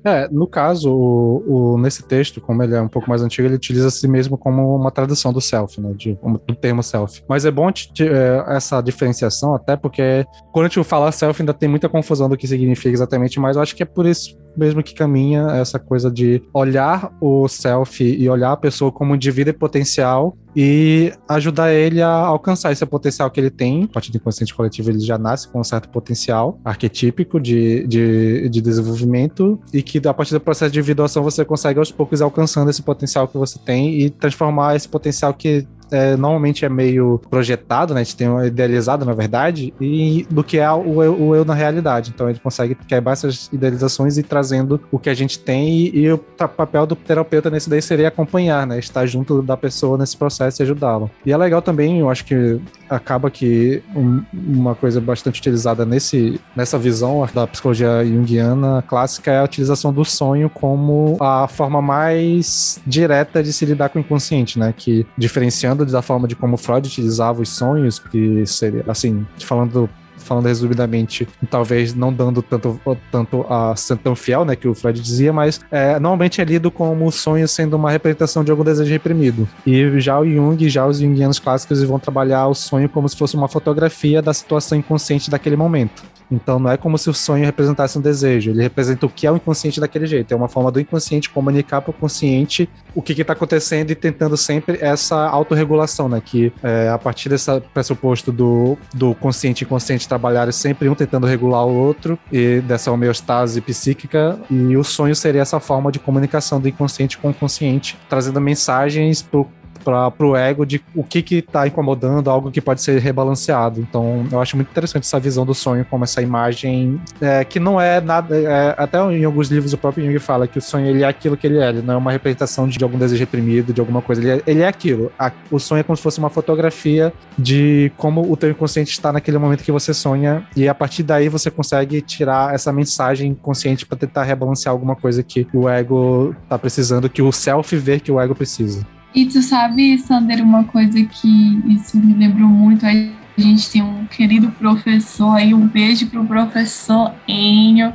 É, no caso, o, o, nesse texto, como ele é um pouco mais antigo, ele utiliza si mesmo como uma tradução do self, né, de, do termo self. Mas é bom te, é, essa diferenciação, até porque quando a gente fala self ainda tem muita confusão do que significa exatamente, mas eu acho que é por isso mesmo que caminha essa coisa de olhar o self e olhar a pessoa como indivíduo potencial e ajudar ele a alcançar esse potencial que ele tem. A partir do inconsciente coletivo, ele já nasce com um certo potencial arquetípico de, de, de desenvolvimento e que a partir do processo de individuação você consegue aos poucos alcançando esse potencial que você tem e transformar esse potencial que é, normalmente é meio projetado, né? A gente tem um idealizado, na verdade, e do que é o eu, o eu na realidade. Então ele consegue quebrar essas idealizações e trazendo o que a gente tem e, e o papel do terapeuta nesse daí seria acompanhar, né? Estar junto da pessoa nesse processo e ajudá-la. E é legal também, eu acho que acaba que um, uma coisa bastante utilizada nesse, nessa visão da psicologia junguiana clássica é a utilização do sonho como a forma mais direta de se lidar com o inconsciente, né? Que diferenciando da forma de como Freud utilizava os sonhos, que seria, assim, falando falando resumidamente, talvez não dando tanto, tanto a ser tão fiel, né, que o Freud dizia, mas é, normalmente é lido como o sonho sendo uma representação de algum desejo reprimido. E já o Jung, já os jungianos clássicos vão trabalhar o sonho como se fosse uma fotografia da situação inconsciente daquele momento. Então não é como se o sonho representasse um desejo, ele representa o que é o inconsciente daquele jeito. É uma forma do inconsciente comunicar para o consciente o que está acontecendo e tentando sempre essa autorregulação, né? Que é, a partir desse pressuposto do, do consciente e inconsciente trabalharem sempre um tentando regular o outro e dessa homeostase psíquica, e o sonho seria essa forma de comunicação do inconsciente com o consciente, trazendo mensagens para para o ego de o que que tá incomodando, algo que pode ser rebalanceado. Então, eu acho muito interessante essa visão do sonho como essa imagem é, que não é nada, é, até em alguns livros o próprio Jung fala que o sonho ele é aquilo que ele é, ele não é uma representação de algum desejo reprimido, de alguma coisa, ele é, ele é aquilo. A, o sonho é como se fosse uma fotografia de como o teu inconsciente está naquele momento que você sonha e a partir daí você consegue tirar essa mensagem consciente para tentar rebalancear alguma coisa que o ego tá precisando, que o self vê que o ego precisa. E tu sabe, Sander, uma coisa que isso me lembrou muito. A gente tem um querido professor aí, um beijo pro professor Enio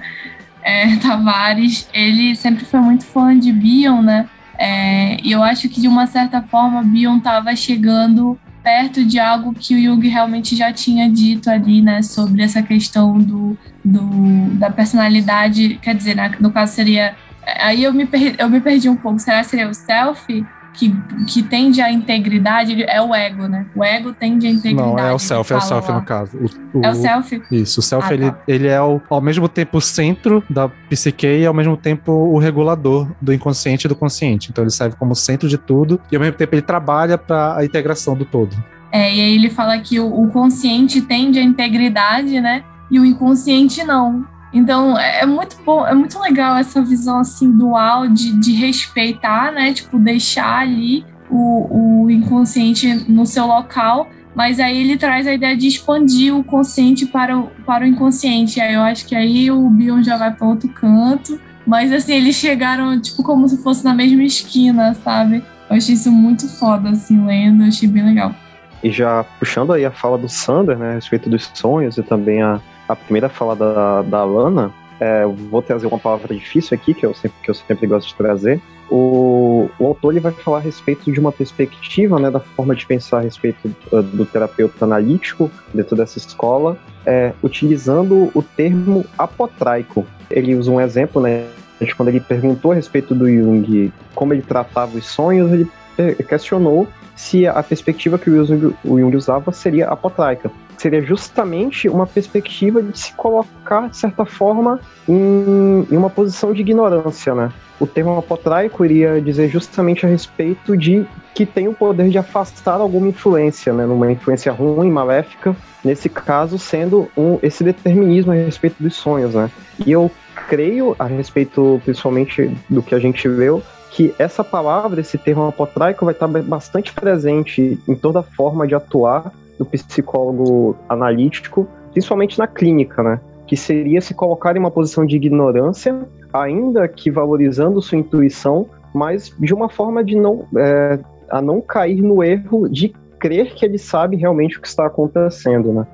é, Tavares. Ele sempre foi muito fã de Bion, né? É, e eu acho que de uma certa forma Bion estava chegando perto de algo que o Jung realmente já tinha dito ali, né, sobre essa questão do, do da personalidade, quer dizer, né, no caso seria aí eu me, perdi, eu me perdi um pouco, será que seria o self? Que, que tende à integridade é o ego, né? O ego tende à integridade. Não, é o self, é o self lá. no caso. O, o, é o self? Isso, o self, ah, ele, tá. ele é o, ao mesmo tempo o centro da psique e ao mesmo tempo o regulador do inconsciente e do consciente. Então ele serve como centro de tudo e ao mesmo tempo ele trabalha para a integração do todo. É, e aí ele fala que o, o consciente tende à integridade, né? E o inconsciente não. Então é, é muito bom, é muito legal essa visão assim dual de, de respeitar, né? Tipo, deixar ali o, o inconsciente no seu local, mas aí ele traz a ideia de expandir o consciente para o, para o inconsciente. Aí eu acho que aí o Bion já vai para outro canto. Mas assim, eles chegaram, tipo, como se fosse na mesma esquina, sabe? Eu achei isso muito foda, assim, lendo, eu achei bem legal. E já puxando aí a fala do Sander, né, a respeito dos sonhos e também a, a primeira fala da, da Lana, é, vou trazer uma palavra difícil aqui, que eu sempre, que eu sempre gosto de trazer. O, o autor ele vai falar a respeito de uma perspectiva, né, da forma de pensar a respeito do, do terapeuta analítico dentro dessa escola, é, utilizando o termo apotraico. Ele usa um exemplo, né, de quando ele perguntou a respeito do Jung como ele tratava os sonhos, ele questionou se a perspectiva que o Jung, o Jung usava seria apotraica seria justamente uma perspectiva de se colocar, de certa forma, em, em uma posição de ignorância, né? O termo apotraico iria dizer justamente a respeito de que tem o poder de afastar alguma influência, né? Numa influência ruim, maléfica, nesse caso sendo um, esse determinismo a respeito dos sonhos, né? E eu creio, a respeito principalmente do que a gente viu, que essa palavra, esse termo apotraico, vai estar bastante presente em toda forma de atuar do psicólogo analítico, principalmente na clínica, né? Que seria se colocar em uma posição de ignorância, ainda que valorizando sua intuição, mas de uma forma de não é, a não cair no erro de crer que ele sabe realmente o que está acontecendo, né?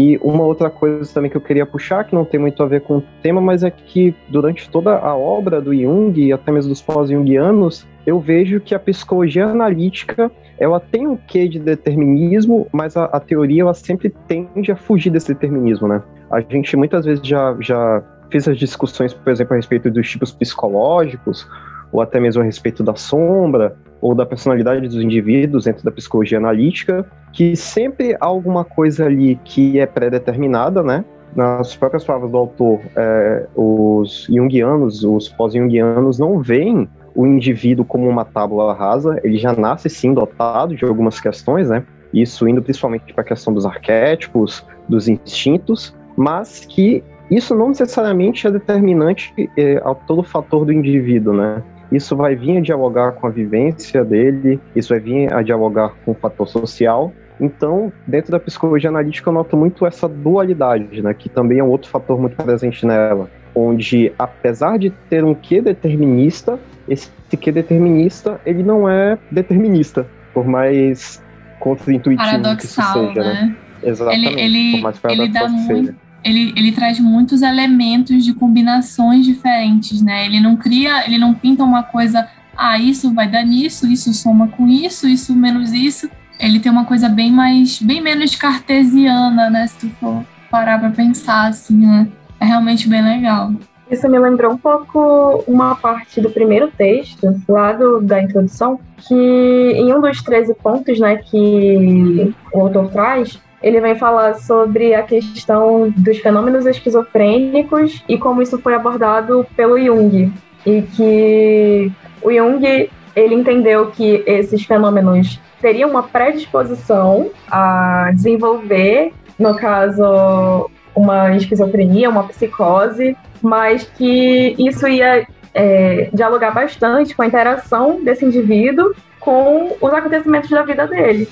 E uma outra coisa também que eu queria puxar, que não tem muito a ver com o tema, mas é que durante toda a obra do Jung e até mesmo dos pós-jungianos, eu vejo que a psicologia analítica ela tem um quê de determinismo, mas a, a, teoria ela sempre tende a fugir desse determinismo, né? A gente muitas vezes já, já fez as discussões, por exemplo, a respeito dos tipos psicológicos, ou até mesmo a respeito da sombra, ou da personalidade dos indivíduos dentro da psicologia analítica, que sempre há alguma coisa ali que é pré-determinada, né? Nas próprias palavras do autor, é, os junguianos, os pós-junguianos não veem o indivíduo como uma tábua rasa, ele já nasce sim dotado de algumas questões, né? Isso indo principalmente para a questão dos arquétipos, dos instintos, mas que isso não necessariamente é determinante é, ao todo fator do indivíduo, né? Isso vai vir a dialogar com a vivência dele, isso vai vir a dialogar com o fator social. Então, dentro da psicologia analítica, eu noto muito essa dualidade, né? Que também é um outro fator muito presente nela, onde apesar de ter um quê determinista, esse quê determinista ele não é determinista, por mais contra-intuitivo que isso seja, né? né? Exatamente. Ele, ele, ele dá muito, ele, ele traz muitos elementos de combinações diferentes, né? Ele não cria, ele não pinta uma coisa, ah, isso vai dar nisso, isso soma com isso, isso menos isso. Ele tem uma coisa bem mais, bem menos cartesiana, né? Se tu for parar pra pensar, assim, né? É realmente bem legal. Isso me lembrou um pouco uma parte do primeiro texto, lá do, da introdução, que em um dos 13 pontos né, que o autor traz, ele vem falar sobre a questão dos fenômenos esquizofrênicos e como isso foi abordado pelo Jung. E que o Jung ele entendeu que esses fenômenos teriam uma predisposição a desenvolver, no caso, uma esquizofrenia, uma psicose, mas que isso ia é, dialogar bastante com a interação desse indivíduo com os acontecimentos da vida dele.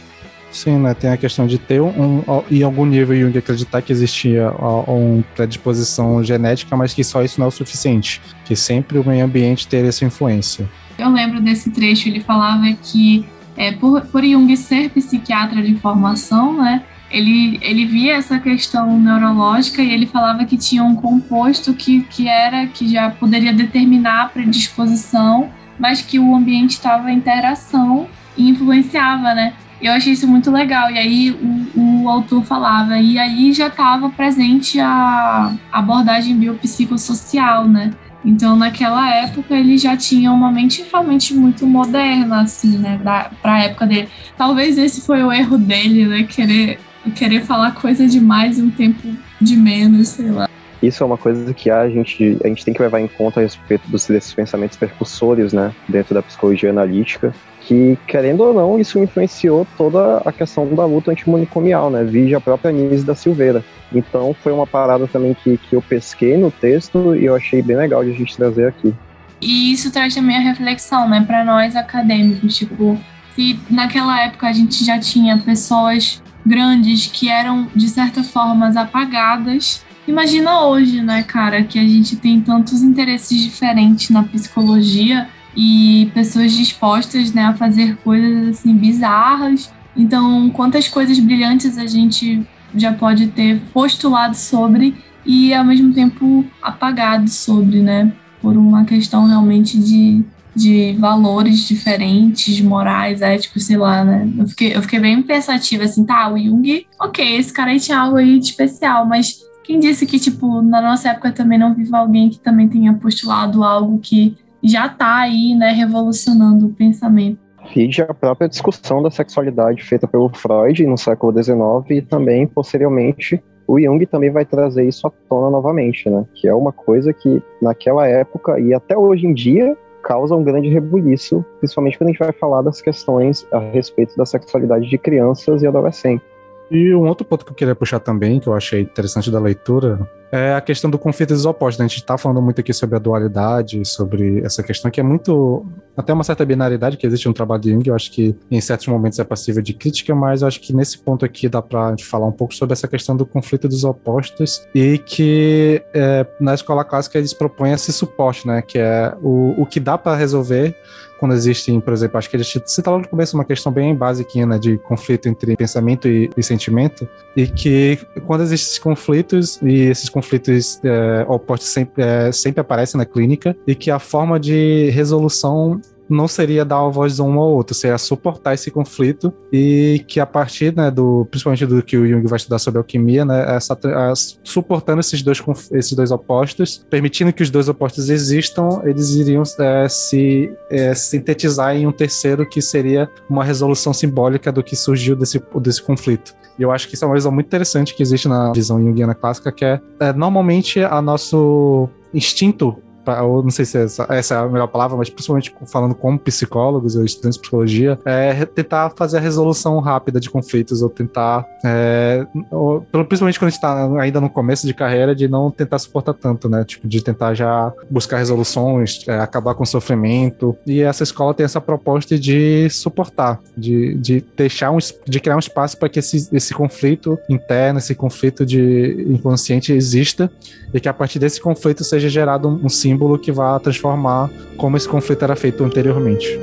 Sim, né? Tem a questão de ter um, em algum nível Jung acreditar que existia uma predisposição genética, mas que só isso não é o suficiente, que sempre o meio ambiente ter essa influência. Eu lembro desse trecho, ele falava que é, por, por Jung ser psiquiatra de formação, né? ele, ele via essa questão neurológica e ele falava que tinha um composto que, que era que já poderia determinar a predisposição, mas que o ambiente estava em interação e influenciava, né? Eu achei isso muito legal. E aí o, o autor falava, e aí já estava presente a abordagem biopsicossocial, né? Então, naquela época, ele já tinha uma mente realmente muito moderna, assim, né? Para a época dele. Talvez esse foi o erro dele, né? Querer querer falar coisa demais em um tempo de menos, sei lá. Isso é uma coisa que a gente, a gente tem que levar em conta a respeito dos, desses pensamentos percussores, né, dentro da psicologia analítica, que, querendo ou não, isso influenciou toda a questão da luta antimonicomial, né, vide a própria Nise da Silveira. Então foi uma parada também que, que eu pesquei no texto e eu achei bem legal de a gente trazer aqui. E isso traz também a reflexão, né, para nós acadêmicos, tipo, se naquela época a gente já tinha pessoas grandes que eram, de certa forma, apagadas. Imagina hoje, né, cara, que a gente tem tantos interesses diferentes na psicologia e pessoas dispostas, né, a fazer coisas assim bizarras. Então, quantas coisas brilhantes a gente já pode ter postulado sobre e ao mesmo tempo apagado sobre, né, por uma questão realmente de de valores diferentes, morais, éticos, sei lá, né? Eu fiquei, eu fiquei bem pensativa, assim, tá, o Jung, ok, esse cara aí tinha algo aí de especial, mas quem disse que, tipo, na nossa época também não vive alguém que também tenha postulado algo que já tá aí, né, revolucionando o pensamento? E a própria discussão da sexualidade feita pelo Freud no século XIX e também, posteriormente, o Jung também vai trazer isso à tona novamente, né? Que é uma coisa que naquela época e até hoje em dia causa um grande rebuliço, principalmente quando a gente vai falar das questões a respeito da sexualidade de crianças e adolescentes. E um outro ponto que eu queria puxar também, que eu achei interessante da leitura, é a questão do conflito dos opostos. A gente está falando muito aqui sobre a dualidade, sobre essa questão que é muito. até uma certa binaridade que existe no trabalho de Jung. Eu acho que em certos momentos é passível de crítica, mas eu acho que nesse ponto aqui dá para a gente falar um pouco sobre essa questão do conflito dos opostos e que é, na escola clássica eles propõem esse suporte, né? Que é o, o que dá para resolver quando existem, por exemplo, acho que eles cita lá no começo uma questão bem básica, né, de conflito entre pensamento e, e, sentimento, e que quando existem esses conflitos, e esses conflitos é, opostos sempre, é, sempre aparecem na clínica, e que a forma de resolução não seria dar uma voz a um ao outro, seria suportar esse conflito e que a partir, né, do, principalmente do que o Jung vai estudar sobre alquimia, né, essa, a, suportando esses dois, esses dois opostos, permitindo que os dois opostos existam, eles iriam é, se é, sintetizar em um terceiro que seria uma resolução simbólica do que surgiu desse, desse conflito. E eu acho que isso é uma visão muito interessante que existe na visão junguiana clássica, que é, é normalmente a nosso instinto pra, ou não sei se essa, essa, é a melhor palavra, mas principalmente falando como psicólogos ou estudantes de psicologia, é tentar fazer a resolução rápida de conflitos ou tentar, é, ou, principalmente quando a gente está ainda no começo de carreira, de não tentar suportar tanto, né? Tipo, de tentar já buscar resoluções, é, acabar com o sofrimento. E essa escola tem essa proposta de suportar, de, de deixar um, de criar um espaço para que esse, esse conflito interno, esse conflito de inconsciente exista e que a partir desse conflito seja gerado um, um símbolo que vá transformar como esse conflito era feito anteriormente.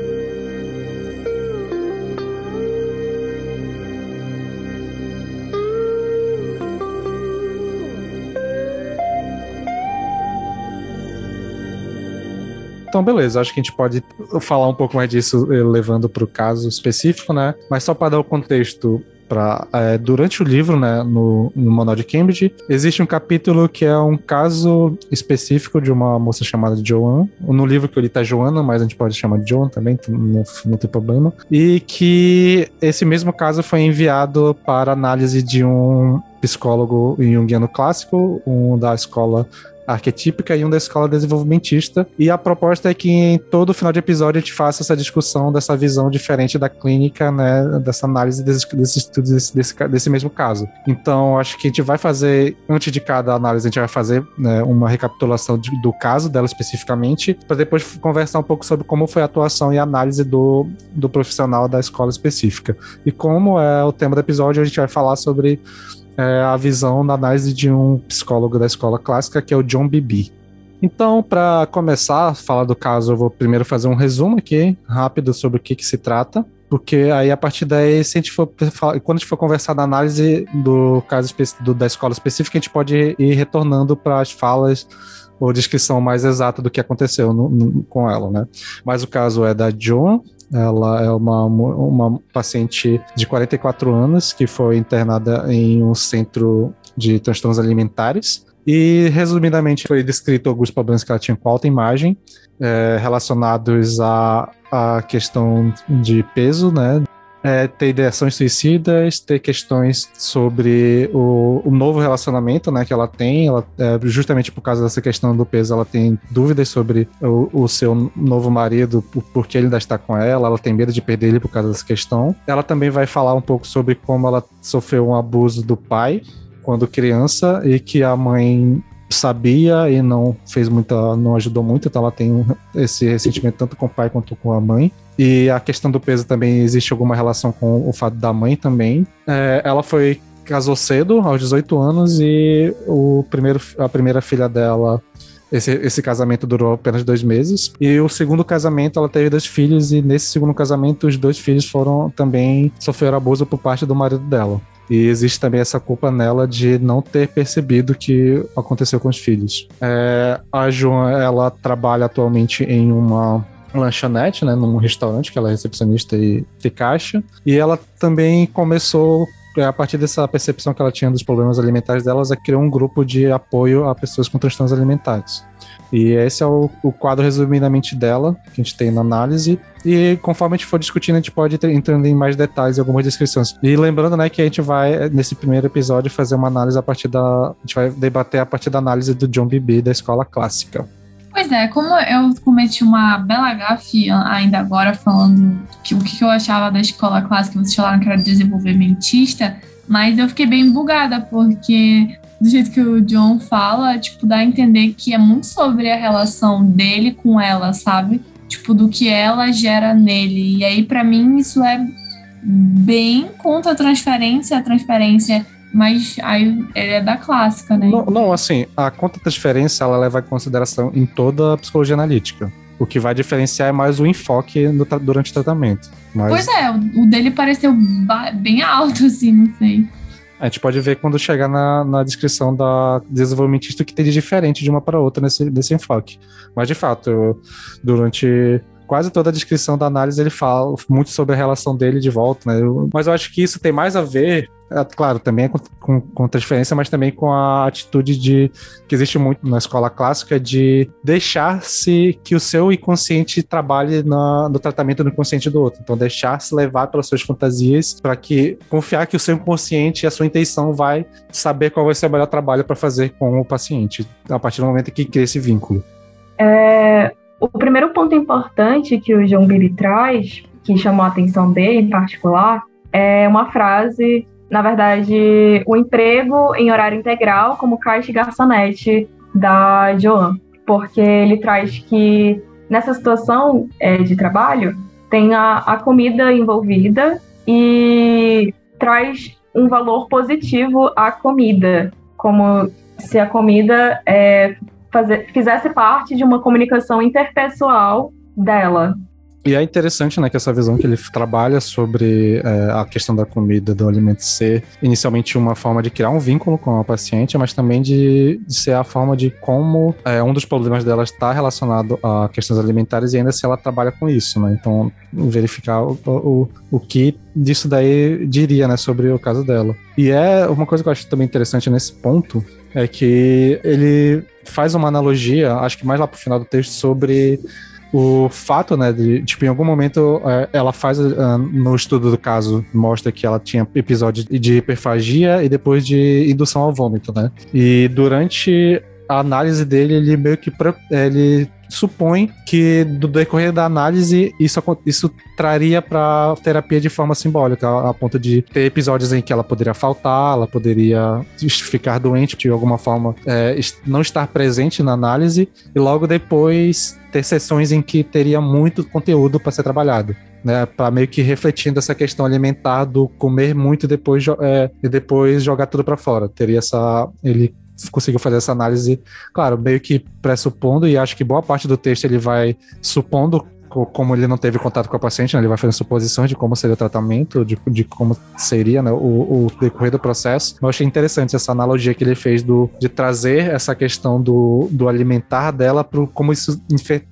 Então, beleza, acho que a gente pode falar um pouco mais disso eh, levando para o caso específico, né? Mas só para dar o contexto, Pra, é, durante o livro, né, no, no Manual de Cambridge, existe um capítulo que é um caso específico de uma moça chamada Joan. No livro que eu li tá Joana, mas a gente pode chamar de Joan também, não, não tem problema. E que esse mesmo caso foi enviado para análise de um psicólogo junguiano clássico, um da escola arquetípica e um da escola desenvolvimentista. E a proposta é que em todo final de episódio a gente faça essa discussão dessa visão diferente da clínica, né? Dessa análise desses desse estudos desse, desse, desse, mesmo caso. Então, acho que a gente vai fazer, antes de cada análise, a gente vai fazer né, uma recapitulação de, do caso dela especificamente, para depois conversar um pouco sobre como foi a atuação e a análise do, do profissional da escola específica. E como é o tema do episódio, a gente vai falar sobre é, a visão da análise de um psicólogo da escola clássica, que é o John Bibi. Então, para começar a falar do caso, eu vou primeiro fazer um resumo aqui, rápido, sobre o que, que se trata, porque aí a partir daí, se a gente for quando a gente for conversar da análise do caso do, da escola específica, a gente pode ir retornando para as falas ou descrição mais exata do que aconteceu no, no, com ela, né? Mas o caso é da John, ela é uma, uma paciente de 44 anos que foi internada em um centro de transtornos alimentares. E, resumidamente, foi descrito alguns problemas que ela tinha com a autoimagem, é, relacionados à, à questão de peso, né? É, ter ideações suicidas, ter questões sobre o, o, novo relacionamento né, que ela tem. Ela, é, justamente por causa dessa questão do peso, ela tem dúvidas sobre o, o seu novo marido, por, por que ele ainda está com ela. Ela tem medo de perder ele por causa dessa questão. Ela também vai falar um pouco sobre como ela sofreu um abuso do pai quando criança e que a mãe sabia e não fez muita, não ajudou muito, então ela tem esse ressentimento tanto com o pai quanto com a mãe. E a questão do peso também existe alguma relação com o fato da mãe também. É, ela foi casou cedo, aos 18 anos, e o primeiro, a primeira filha dela esse, esse, casamento durou apenas dois meses. E o segundo casamento, ela teve dois filhos, e nesse segundo casamento, os dois filhos foram também sofreram abuso por parte do marido dela. E existe também essa culpa nela de não ter percebido o que aconteceu com os filhos. É, a Joan, ela trabalha atualmente em uma lanchonete, né, num restaurante, que ela é recepcionista e de caixa. E ela também começou a partir dessa percepção que ela tinha dos problemas alimentares delas, a criar um grupo de apoio a pessoas com transtornos alimentares. E esse é o, o, quadro resumidamente dela, que a gente tem na análise. E conforme a gente for discutindo, a gente pode entrando em mais detalhes e algumas descrições. E lembrando, né, que a gente vai, nesse primeiro episódio, fazer uma análise a partir da. A gente vai debater a partir da análise do John Bibi da escola clássica. Pois é, como eu cometi uma bela gafe ainda agora falando que o que eu achava da escola clássica, vocês falaram que era desenvolvimentista, mas eu fiquei bem bugada, porque do jeito que o John fala, tipo, dá a entender que é muito sobre a relação dele com ela, sabe? Tipo, do que ela gera nele. E aí, para mim, isso é bem contra a transferência, a transferência mas aí ele é da clássica, né? Não, não, assim, a conta-transferência ela leva em consideração em toda a psicologia analítica. O que vai diferenciar é mais o enfoque no, durante o tratamento. Mas... Pois é, o dele pareceu bem alto, assim, não sei. A gente pode ver quando chegar na, na descrição da desenvolvimentista que tem de diferente de uma para outra nesse, nesse enfoque. Mas, de fato, durante quase toda a descrição da análise ele fala muito sobre a relação dele de volta, né? Mas eu acho que isso tem mais a ver claro, também é com, com, com, transferência, mas também com a atitude de que existe muito na escola clássica de deixar-se que o seu inconsciente trabalhe na, no tratamento do inconsciente do outro. Então, deixar-se levar pelas suas fantasias para que confiar que o seu inconsciente e a sua intenção vai saber qual vai ser o melhor trabalho para fazer com o paciente a partir do momento que cria esse vínculo. É, o primeiro ponto importante que o João Bibi traz, que chamou a atenção dele em particular, é uma frase, na verdade, o emprego em horário integral como caixa e garçonete da Joan, porque ele traz que nessa situação é, de trabalho tem a, a comida envolvida e traz um valor positivo à comida, como se a comida é, fazer, fizesse parte de uma comunicação interpessoal dela. E é interessante, né, que essa visão que ele trabalha sobre é, a questão da comida, do alimento ser inicialmente uma forma de criar um vínculo com a paciente, mas também de, de ser a forma de como é, um dos problemas dela está relacionado a questões alimentares e ainda se ela trabalha com isso, né? Então, verificar o, o, o que disso daí diria, né, sobre o caso dela. E é uma coisa que eu acho também interessante nesse ponto, é que ele faz uma analogia, acho que mais lá pro final do texto, sobre o fato, né, de, tipo, em algum momento é, ela faz, uh, no estudo do caso, mostra que ela tinha episódios de hiperfagia e depois de indução ao vômito, né? E durante a análise dele, ele meio que ele supõe que do decorrer da análise isso, isso traria para terapia de forma simbólica, a, ponto de ter episódios em que ela poderia faltar, ela poderia ficar doente de alguma forma, é, não estar presente na análise e logo depois ter sessões em que teria muito conteúdo para ser trabalhado. Né, para meio que refletindo essa questão alimentar do comer muito e depois, é, e depois jogar tudo para fora. Teria essa. Ele conseguiu fazer essa análise, claro, meio que pressupondo, e acho que boa parte do texto ele vai supondo como ele não teve contato com a paciente, né, ele vai fazendo suposições de como seria o tratamento, de, de como seria né, o, o, decorrer do processo. Eu achei interessante essa analogia que ele fez do, de trazer essa questão do, do alimentar dela para como isso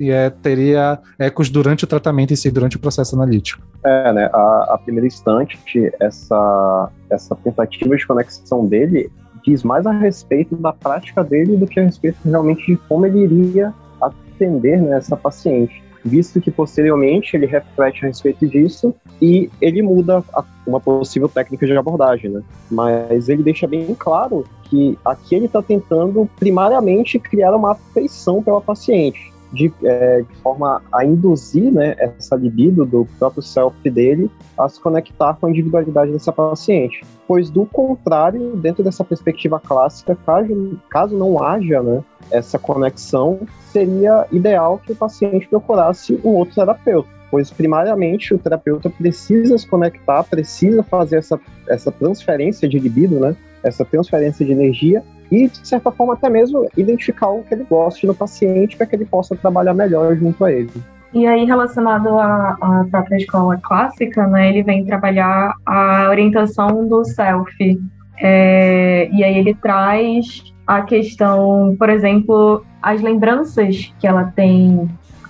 é, teria ecos durante o tratamento e si, durante o processo analítico. É, né? A, a primeira instante, essa, essa tentativa de conexão dele diz mais a respeito da prática dele do que a respeito realmente de como ele iria atender né, essa paciente. Visto que posteriormente ele reflete a respeito disso e ele muda a, uma possível técnica de abordagem, né? Mas ele deixa bem claro que aqui ele está tentando primariamente criar uma afeição pela paciente de, é, de, forma a induzir né, essa libido do próprio self dele a se conectar com a individualidade dessa paciente. Pois, do contrário, dentro dessa perspectiva clássica, caso, caso não haja né, essa conexão, seria ideal que o paciente procurasse um outro terapeuta. Pois, primariamente, o terapeuta precisa se conectar, precisa fazer essa, essa transferência de libido, né, essa transferência de energia e, de certa forma, até mesmo identificar o que ele gosta no paciente para que ele possa trabalhar melhor junto a ele. E aí, relacionado à, à própria escola clássica, né, ele vem trabalhar a orientação do self. É, e aí ele traz a questão, por exemplo, as lembranças que ela tem,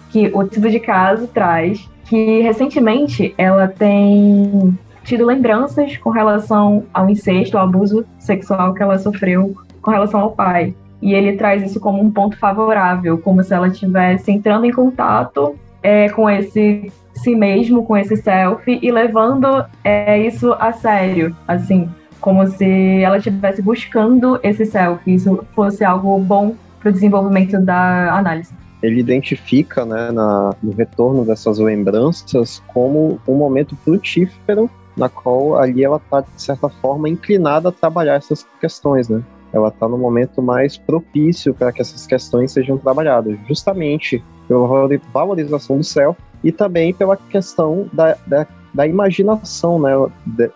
que o estudo de caso traz, que recentemente ela tem tido lembranças com relação ao incesto, ao abuso sexual que ela sofreu com relação ao pai. E ele traz isso como um ponto favorável, como se ela estivesse entrando em contato é, com esse si mesmo, com esse self, e levando é, isso a sério, assim, como se ela estivesse buscando esse self, isso fosse algo bom para o desenvolvimento da análise. Ele identifica, né, na, no retorno dessas lembranças como um momento frutífero na qual ali ela está, de certa forma, inclinada a trabalhar essas questões, né? Ela está no momento mais propício para que essas questões sejam trabalhadas, justamente pela valorização do céu e também pela questão da, da, da imaginação, né?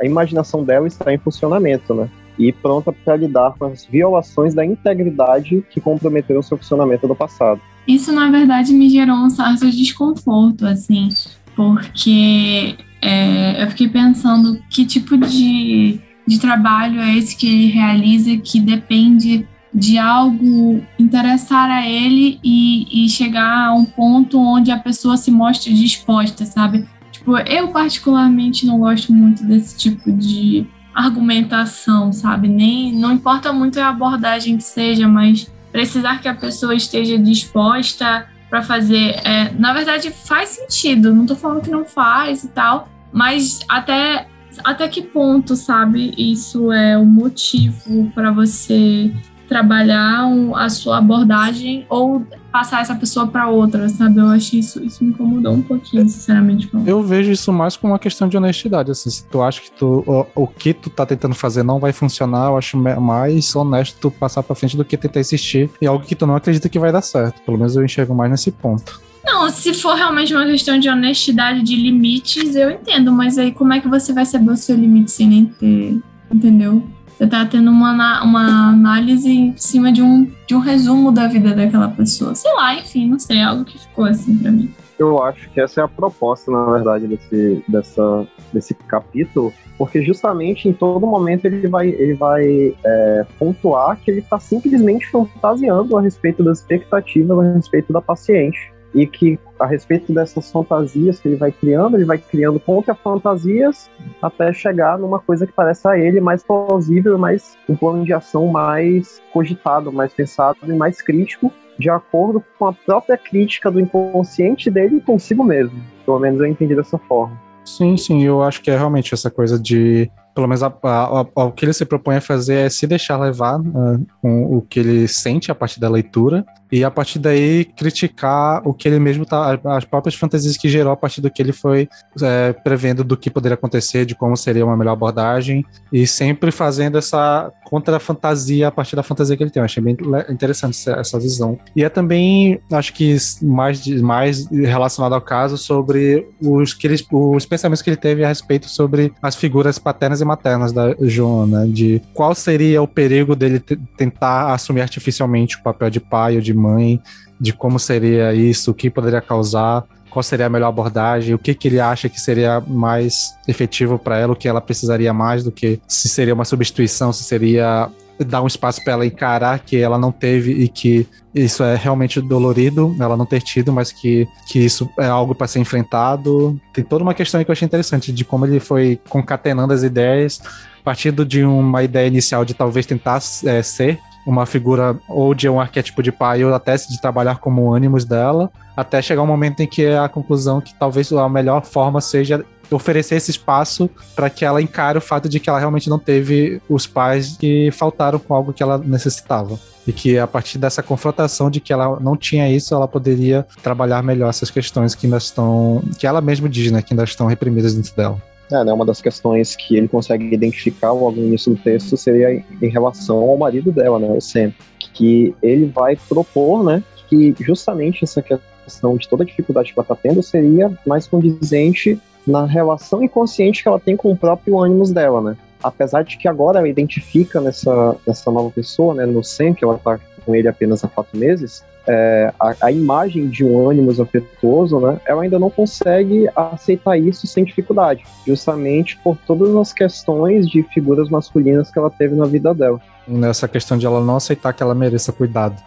A imaginação dela está em funcionamento, né? E pronta para lidar com as violações da integridade que comprometeram o seu funcionamento no passado. Isso, na verdade, me gerou um certo desconforto, assim, porque é, eu fiquei pensando que tipo de de trabalho é esse que ele realiza que depende de algo interessar a ele e, e chegar a um ponto onde a pessoa se mostre disposta, sabe? Tipo, eu particularmente não gosto muito desse tipo de argumentação, sabe? Nem não importa muito a abordagem que seja, mas precisar que a pessoa esteja disposta para fazer, é, na verdade faz sentido. Não estou falando que não faz e tal, mas até até que ponto, sabe, isso é um motivo para você trabalhar a sua abordagem ou passar essa pessoa para outra, sabe? Eu acho isso, isso me incomodou um pouquinho, sinceramente. Eu vejo isso mais como uma questão de honestidade, assim, se tu acha que tu, o, o, que tu tá tentando fazer não vai funcionar, eu acho mais honesto tu passar para frente do que tentar insistir em algo que tu não acredita que vai dar certo. Pelo menos eu enxergo mais nesse ponto. Não, se for realmente uma questão de honestidade, de limites, eu entendo, mas aí como é que você vai saber o seu limite sem nem ter, entendeu? Você tá tendo uma, uma análise em cima de um, de um resumo da vida daquela pessoa. Sei lá, enfim, não sei, algo que ficou assim pra mim. Eu acho que essa é a proposta, na verdade, desse, dessa, desse capítulo, porque justamente em todo momento ele vai, ele vai é, pontuar que ele está simplesmente fantasiando a respeito das expectativas, a respeito da paciente e que a respeito dessas fantasias que ele vai criando, ele vai criando contra-fantasias até chegar numa coisa que parece a ele mais plausível, mais um plano de ação mais cogitado, mais pensado e mais crítico, de acordo com a própria crítica do inconsciente dele consigo mesmo. Pelo menos eu entendi dessa forma. Sim, sim, eu acho que é realmente essa coisa de pelo menos a, a, a, o que ele se propõe a fazer é se deixar levar uh, com o que ele sente a partir da leitura e a partir daí criticar o que ele mesmo tá, as próprias fantasias que gerou a partir do que ele foi é, prevendo do que poderia acontecer, de como seria uma melhor abordagem e sempre fazendo essa contra-fantasia a partir da fantasia que ele tem. Eu achei bem interessante essa, essa visão. E é também, acho que mais, mais relacionado ao caso, sobre os, que ele, os pensamentos que ele teve a respeito sobre as figuras paternas e maternas da Joana, de qual seria o perigo dele tentar assumir artificialmente o papel de pai ou de mãe, de como seria isso, o que poderia causar, qual seria a melhor abordagem, o que, que ele acha que seria mais efetivo para ela, o que ela precisaria mais do que se seria uma substituição, se seria dar um espaço para ela encarar que ela não teve e que isso é realmente dolorido, ela não ter tido, mas que, que isso é algo para ser enfrentado. Tem toda uma questão aí que eu achei interessante de como ele foi concatenando as ideias, partindo de uma ideia inicial de talvez tentar é, ser uma figura ou de um arquétipo de pai ou até de trabalhar como ânimos dela, até chegar um momento em que é a conclusão que talvez a melhor forma seja oferecer esse espaço para que ela encare o fato de que ela realmente não teve os pais que faltaram com algo que ela necessitava. E que a partir dessa confrontação de que ela não tinha isso, ela poderia trabalhar melhor essas questões que ainda estão. que ela mesma diz, né? Que ainda estão reprimidas dentro dela. É, né, uma das questões que ele consegue identificar logo no início do texto seria em relação ao marido dela, né, o Sam, que ele vai propor, né, que justamente essa questão de toda a dificuldade que ela está tendo seria mais condizente na relação inconsciente que ela tem com o próprio ânimos dela, né? Apesar de que agora ela identifica nessa, nessa nova pessoa, né, no Sam, que ela está com ele apenas há quatro meses, é, a, a, imagem de um ânimos afetuoso, né, ela ainda não consegue aceitar isso sem dificuldade, justamente por todas as questões de figuras masculinas que ela teve na vida dela. Nessa questão de ela não aceitar que ela mereça cuidado.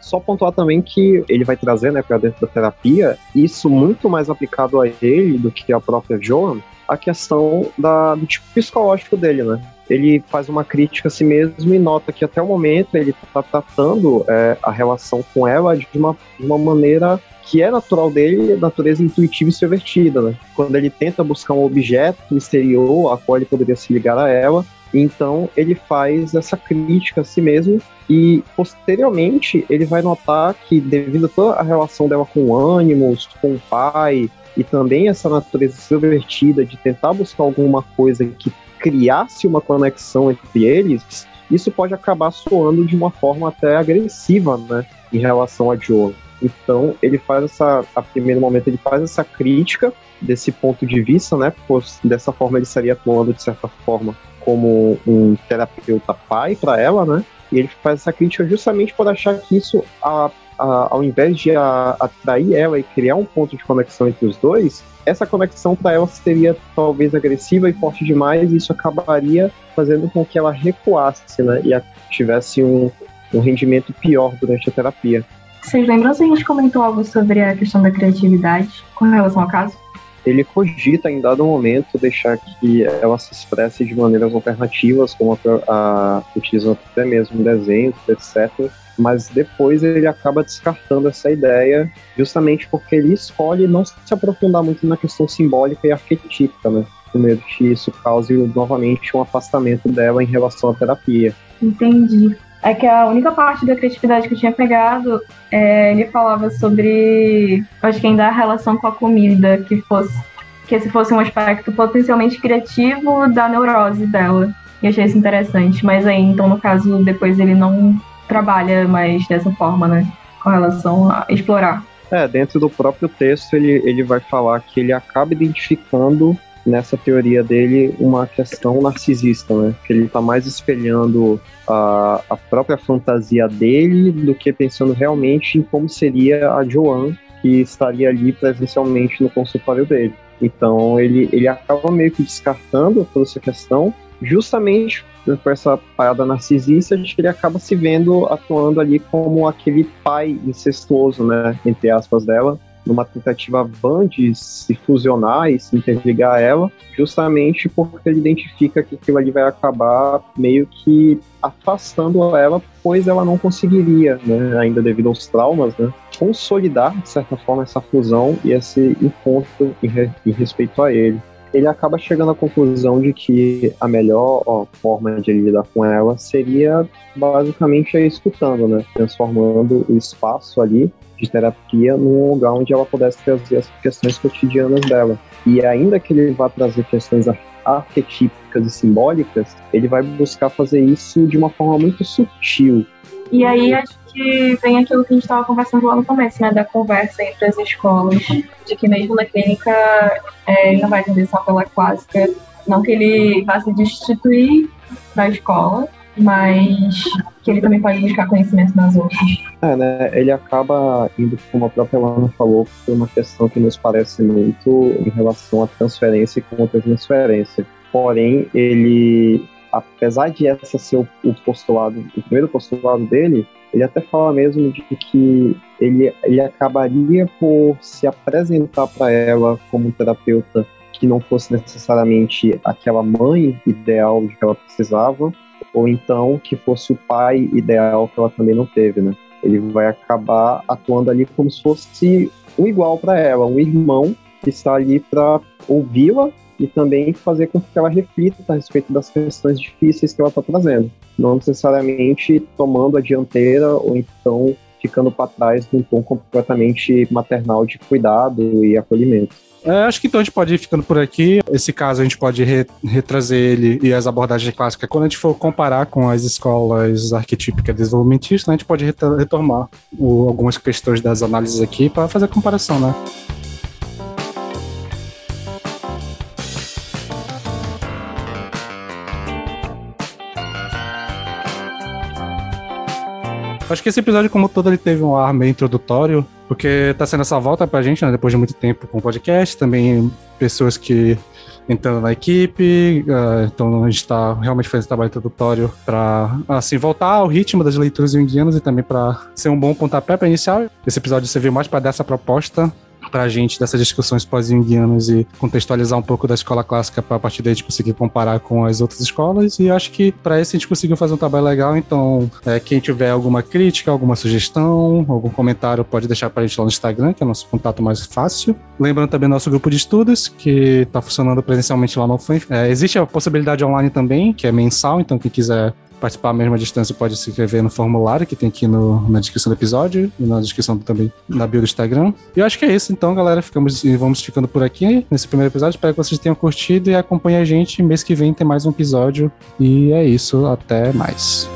Só pontuar também que ele vai trazer, né, para dentro da terapia, isso muito mais aplicado a ele do que a própria Joan, a questão da, do tipo psicológico dele, né? Ele faz uma crítica a si mesmo e nota que até o momento ele está tratando é, a relação com ela de uma, de uma maneira que é natural dele, natureza intuitiva e extrovertida, né? Quando ele tenta buscar um objeto exterior a qual ele poderia se ligar a ela, então ele faz essa crítica a si mesmo e posteriormente ele vai notar que devido a toda a relação dela com ânimos, com o pai e também essa natureza extrovertida de tentar buscar alguma coisa que criasse uma conexão entre eles, isso pode acabar soando de uma forma até agressiva, né, em relação a Joe. Então ele faz essa, a primeiro momento ele faz essa crítica desse ponto de vista, né, pois dessa forma ele estaria atuando de certa forma como um terapeuta pai para ela, né? E ele faz essa crítica justamente por achar que isso, a, a, ao invés de a, atrair ela e criar um ponto de conexão entre os dois, essa conexão para ela seria talvez agressiva e forte demais, e isso acabaria fazendo com que ela recuasse, né? E tivesse um, um rendimento pior durante a terapia. Vocês lembram se a gente comentou algo sobre a questão da criatividade com relação ao caso? ele cogita em dado momento deixar que ela se expresse de maneiras alternativas, como a, a utilizando até mesmo desenhos, etc. Mas depois ele acaba descartando essa ideia, justamente porque ele escolhe não se aprofundar muito na questão simbólica e arquetípica, né? Com medo que isso cause novamente um afastamento dela em relação à terapia. Entendi. é que a única parte da criatividade que eu tinha pegado, é, ele falava sobre, acho que ainda a relação com a comida, que fosse que esse fosse um aspecto potencialmente criativo da neurose dela. E achei isso interessante. Mas aí, então, no caso, depois ele não trabalha mais dessa forma, né? Com relação a explorar. É, dentro do próprio texto ele, ele vai falar que ele acaba identificando nessa teoria dele uma questão narcisista, né? Que ele está mais espelhando a, a própria fantasia dele do que pensando realmente em como seria a Joan que estaria ali presencialmente no consultório dele. Então ele, ele acaba meio que descartando toda essa questão, justamente por essa parada narcisista, de que ele acaba se vendo atuando ali como aquele pai incestuoso, né, entre aspas, dela, numa tentativa vã de se fusionar e se interligar a ela, justamente porque ele identifica que aquilo ali vai acabar meio que afastando ela, pois ela não conseguiria, né, ainda devido aos traumas, né, consolidar, de certa forma, essa fusão e esse encontro em, re, em respeito a ele. Ele acaba chegando à conclusão de que a melhor ó, forma de lidar com ela seria basicamente escutando, né? Transformando o espaço ali de terapia num lugar onde ela pudesse trazer as questões cotidianas dela. E ainda que ele vá trazer questões arquetípicas e simbólicas, ele vai buscar fazer isso de uma forma muito sutil. E aí acho que vem aquilo que a gente estava conversando lá no começo, né, da conversa entre as escolas, de que mesmo na clínica é, ele não vai atender só pela clássica, não que ele vá se destituir da escola, mas que ele também pode buscar conhecimento nas outras. É, né? Ele acaba indo, como a própria Lana falou, por uma questão que nos parece muito em relação à transferência e contra transferência. Porém, ele, apesar de essa ser o, o postulado, o primeiro postulado dele, ele até fala mesmo de que ele, ele acabaria por se apresentar para ela como terapeuta que não fosse necessariamente aquela mãe ideal de que ela precisava, ou então que fosse o pai ideal que ela também não teve, né? Ele vai acabar atuando ali como se fosse um igual para ela, um irmão que está ali para ouvi-la e também fazer com que ela reflita a respeito das questões difíceis que ela está trazendo não necessariamente tomando a dianteira ou então ficando para trás num tom completamente maternal de cuidado e acolhimento. É, acho que então a gente pode ir ficando por aqui. Esse caso a gente pode re retrazer ele e as abordagens clássicas. Quando a gente for comparar com as escolas arquetípicas desenvolvimentistas, né, a gente pode retomar algumas questões das análises aqui para fazer a comparação, né? Acho que esse episódio, como todo, ele teve um ar meio introdutório, porque tá sendo essa volta pra gente, né, depois de muito tempo com o podcast, também pessoas que entrando na equipe, uh, então a gente está realmente fazendo trabalho introdutório para assim voltar ao ritmo das leituras junguianas e também para ser um bom pontapé para iniciar. Esse episódio serviu mais para dar essa proposta para a gente dessas discussões pós-junguianas e contextualizar um pouco da escola clássica para a partir daí a gente conseguir comparar com as outras escolas. E acho que para isso a gente conseguiu fazer um trabalho legal. Então, é, quem tiver alguma crítica, alguma sugestão, algum comentário, pode deixar para a gente lá no Instagram, que é o nosso contato mais fácil. Lembrando também nosso grupo de estudos, que está funcionando presencialmente lá no FAM. É, existe a possibilidade online também, que é mensal, então quem quiser participar à distância pode se inscrever no formulário que tem aqui no, na descrição do episódio e na descrição também na bio do Instagram. E eu acho que é isso, então, galera. Ficamos e vamos ficando por aqui nesse primeiro episódio. Espero que vocês tenham curtido e acompanhem a gente. Mês que vem tem mais um episódio. E é isso. Até mais.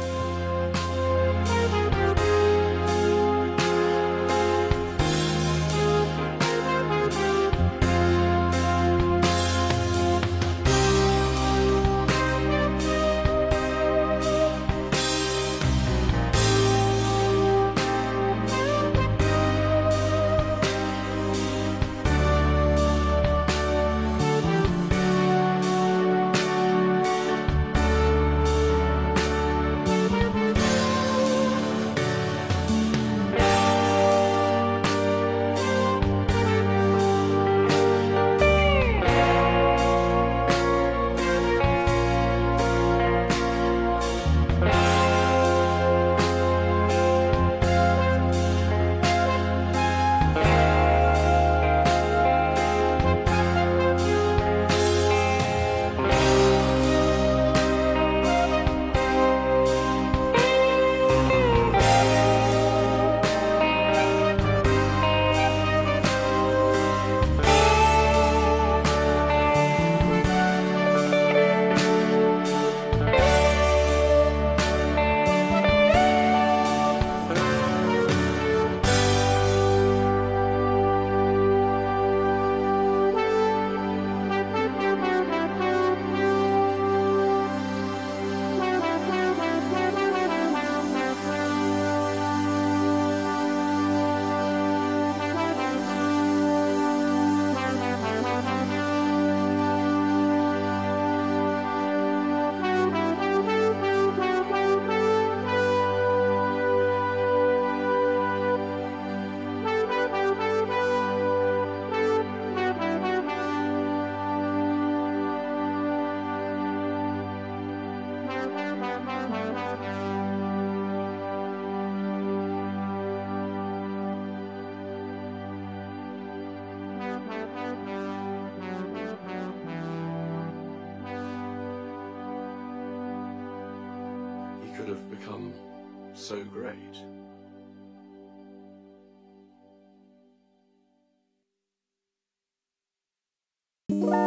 great. Bye.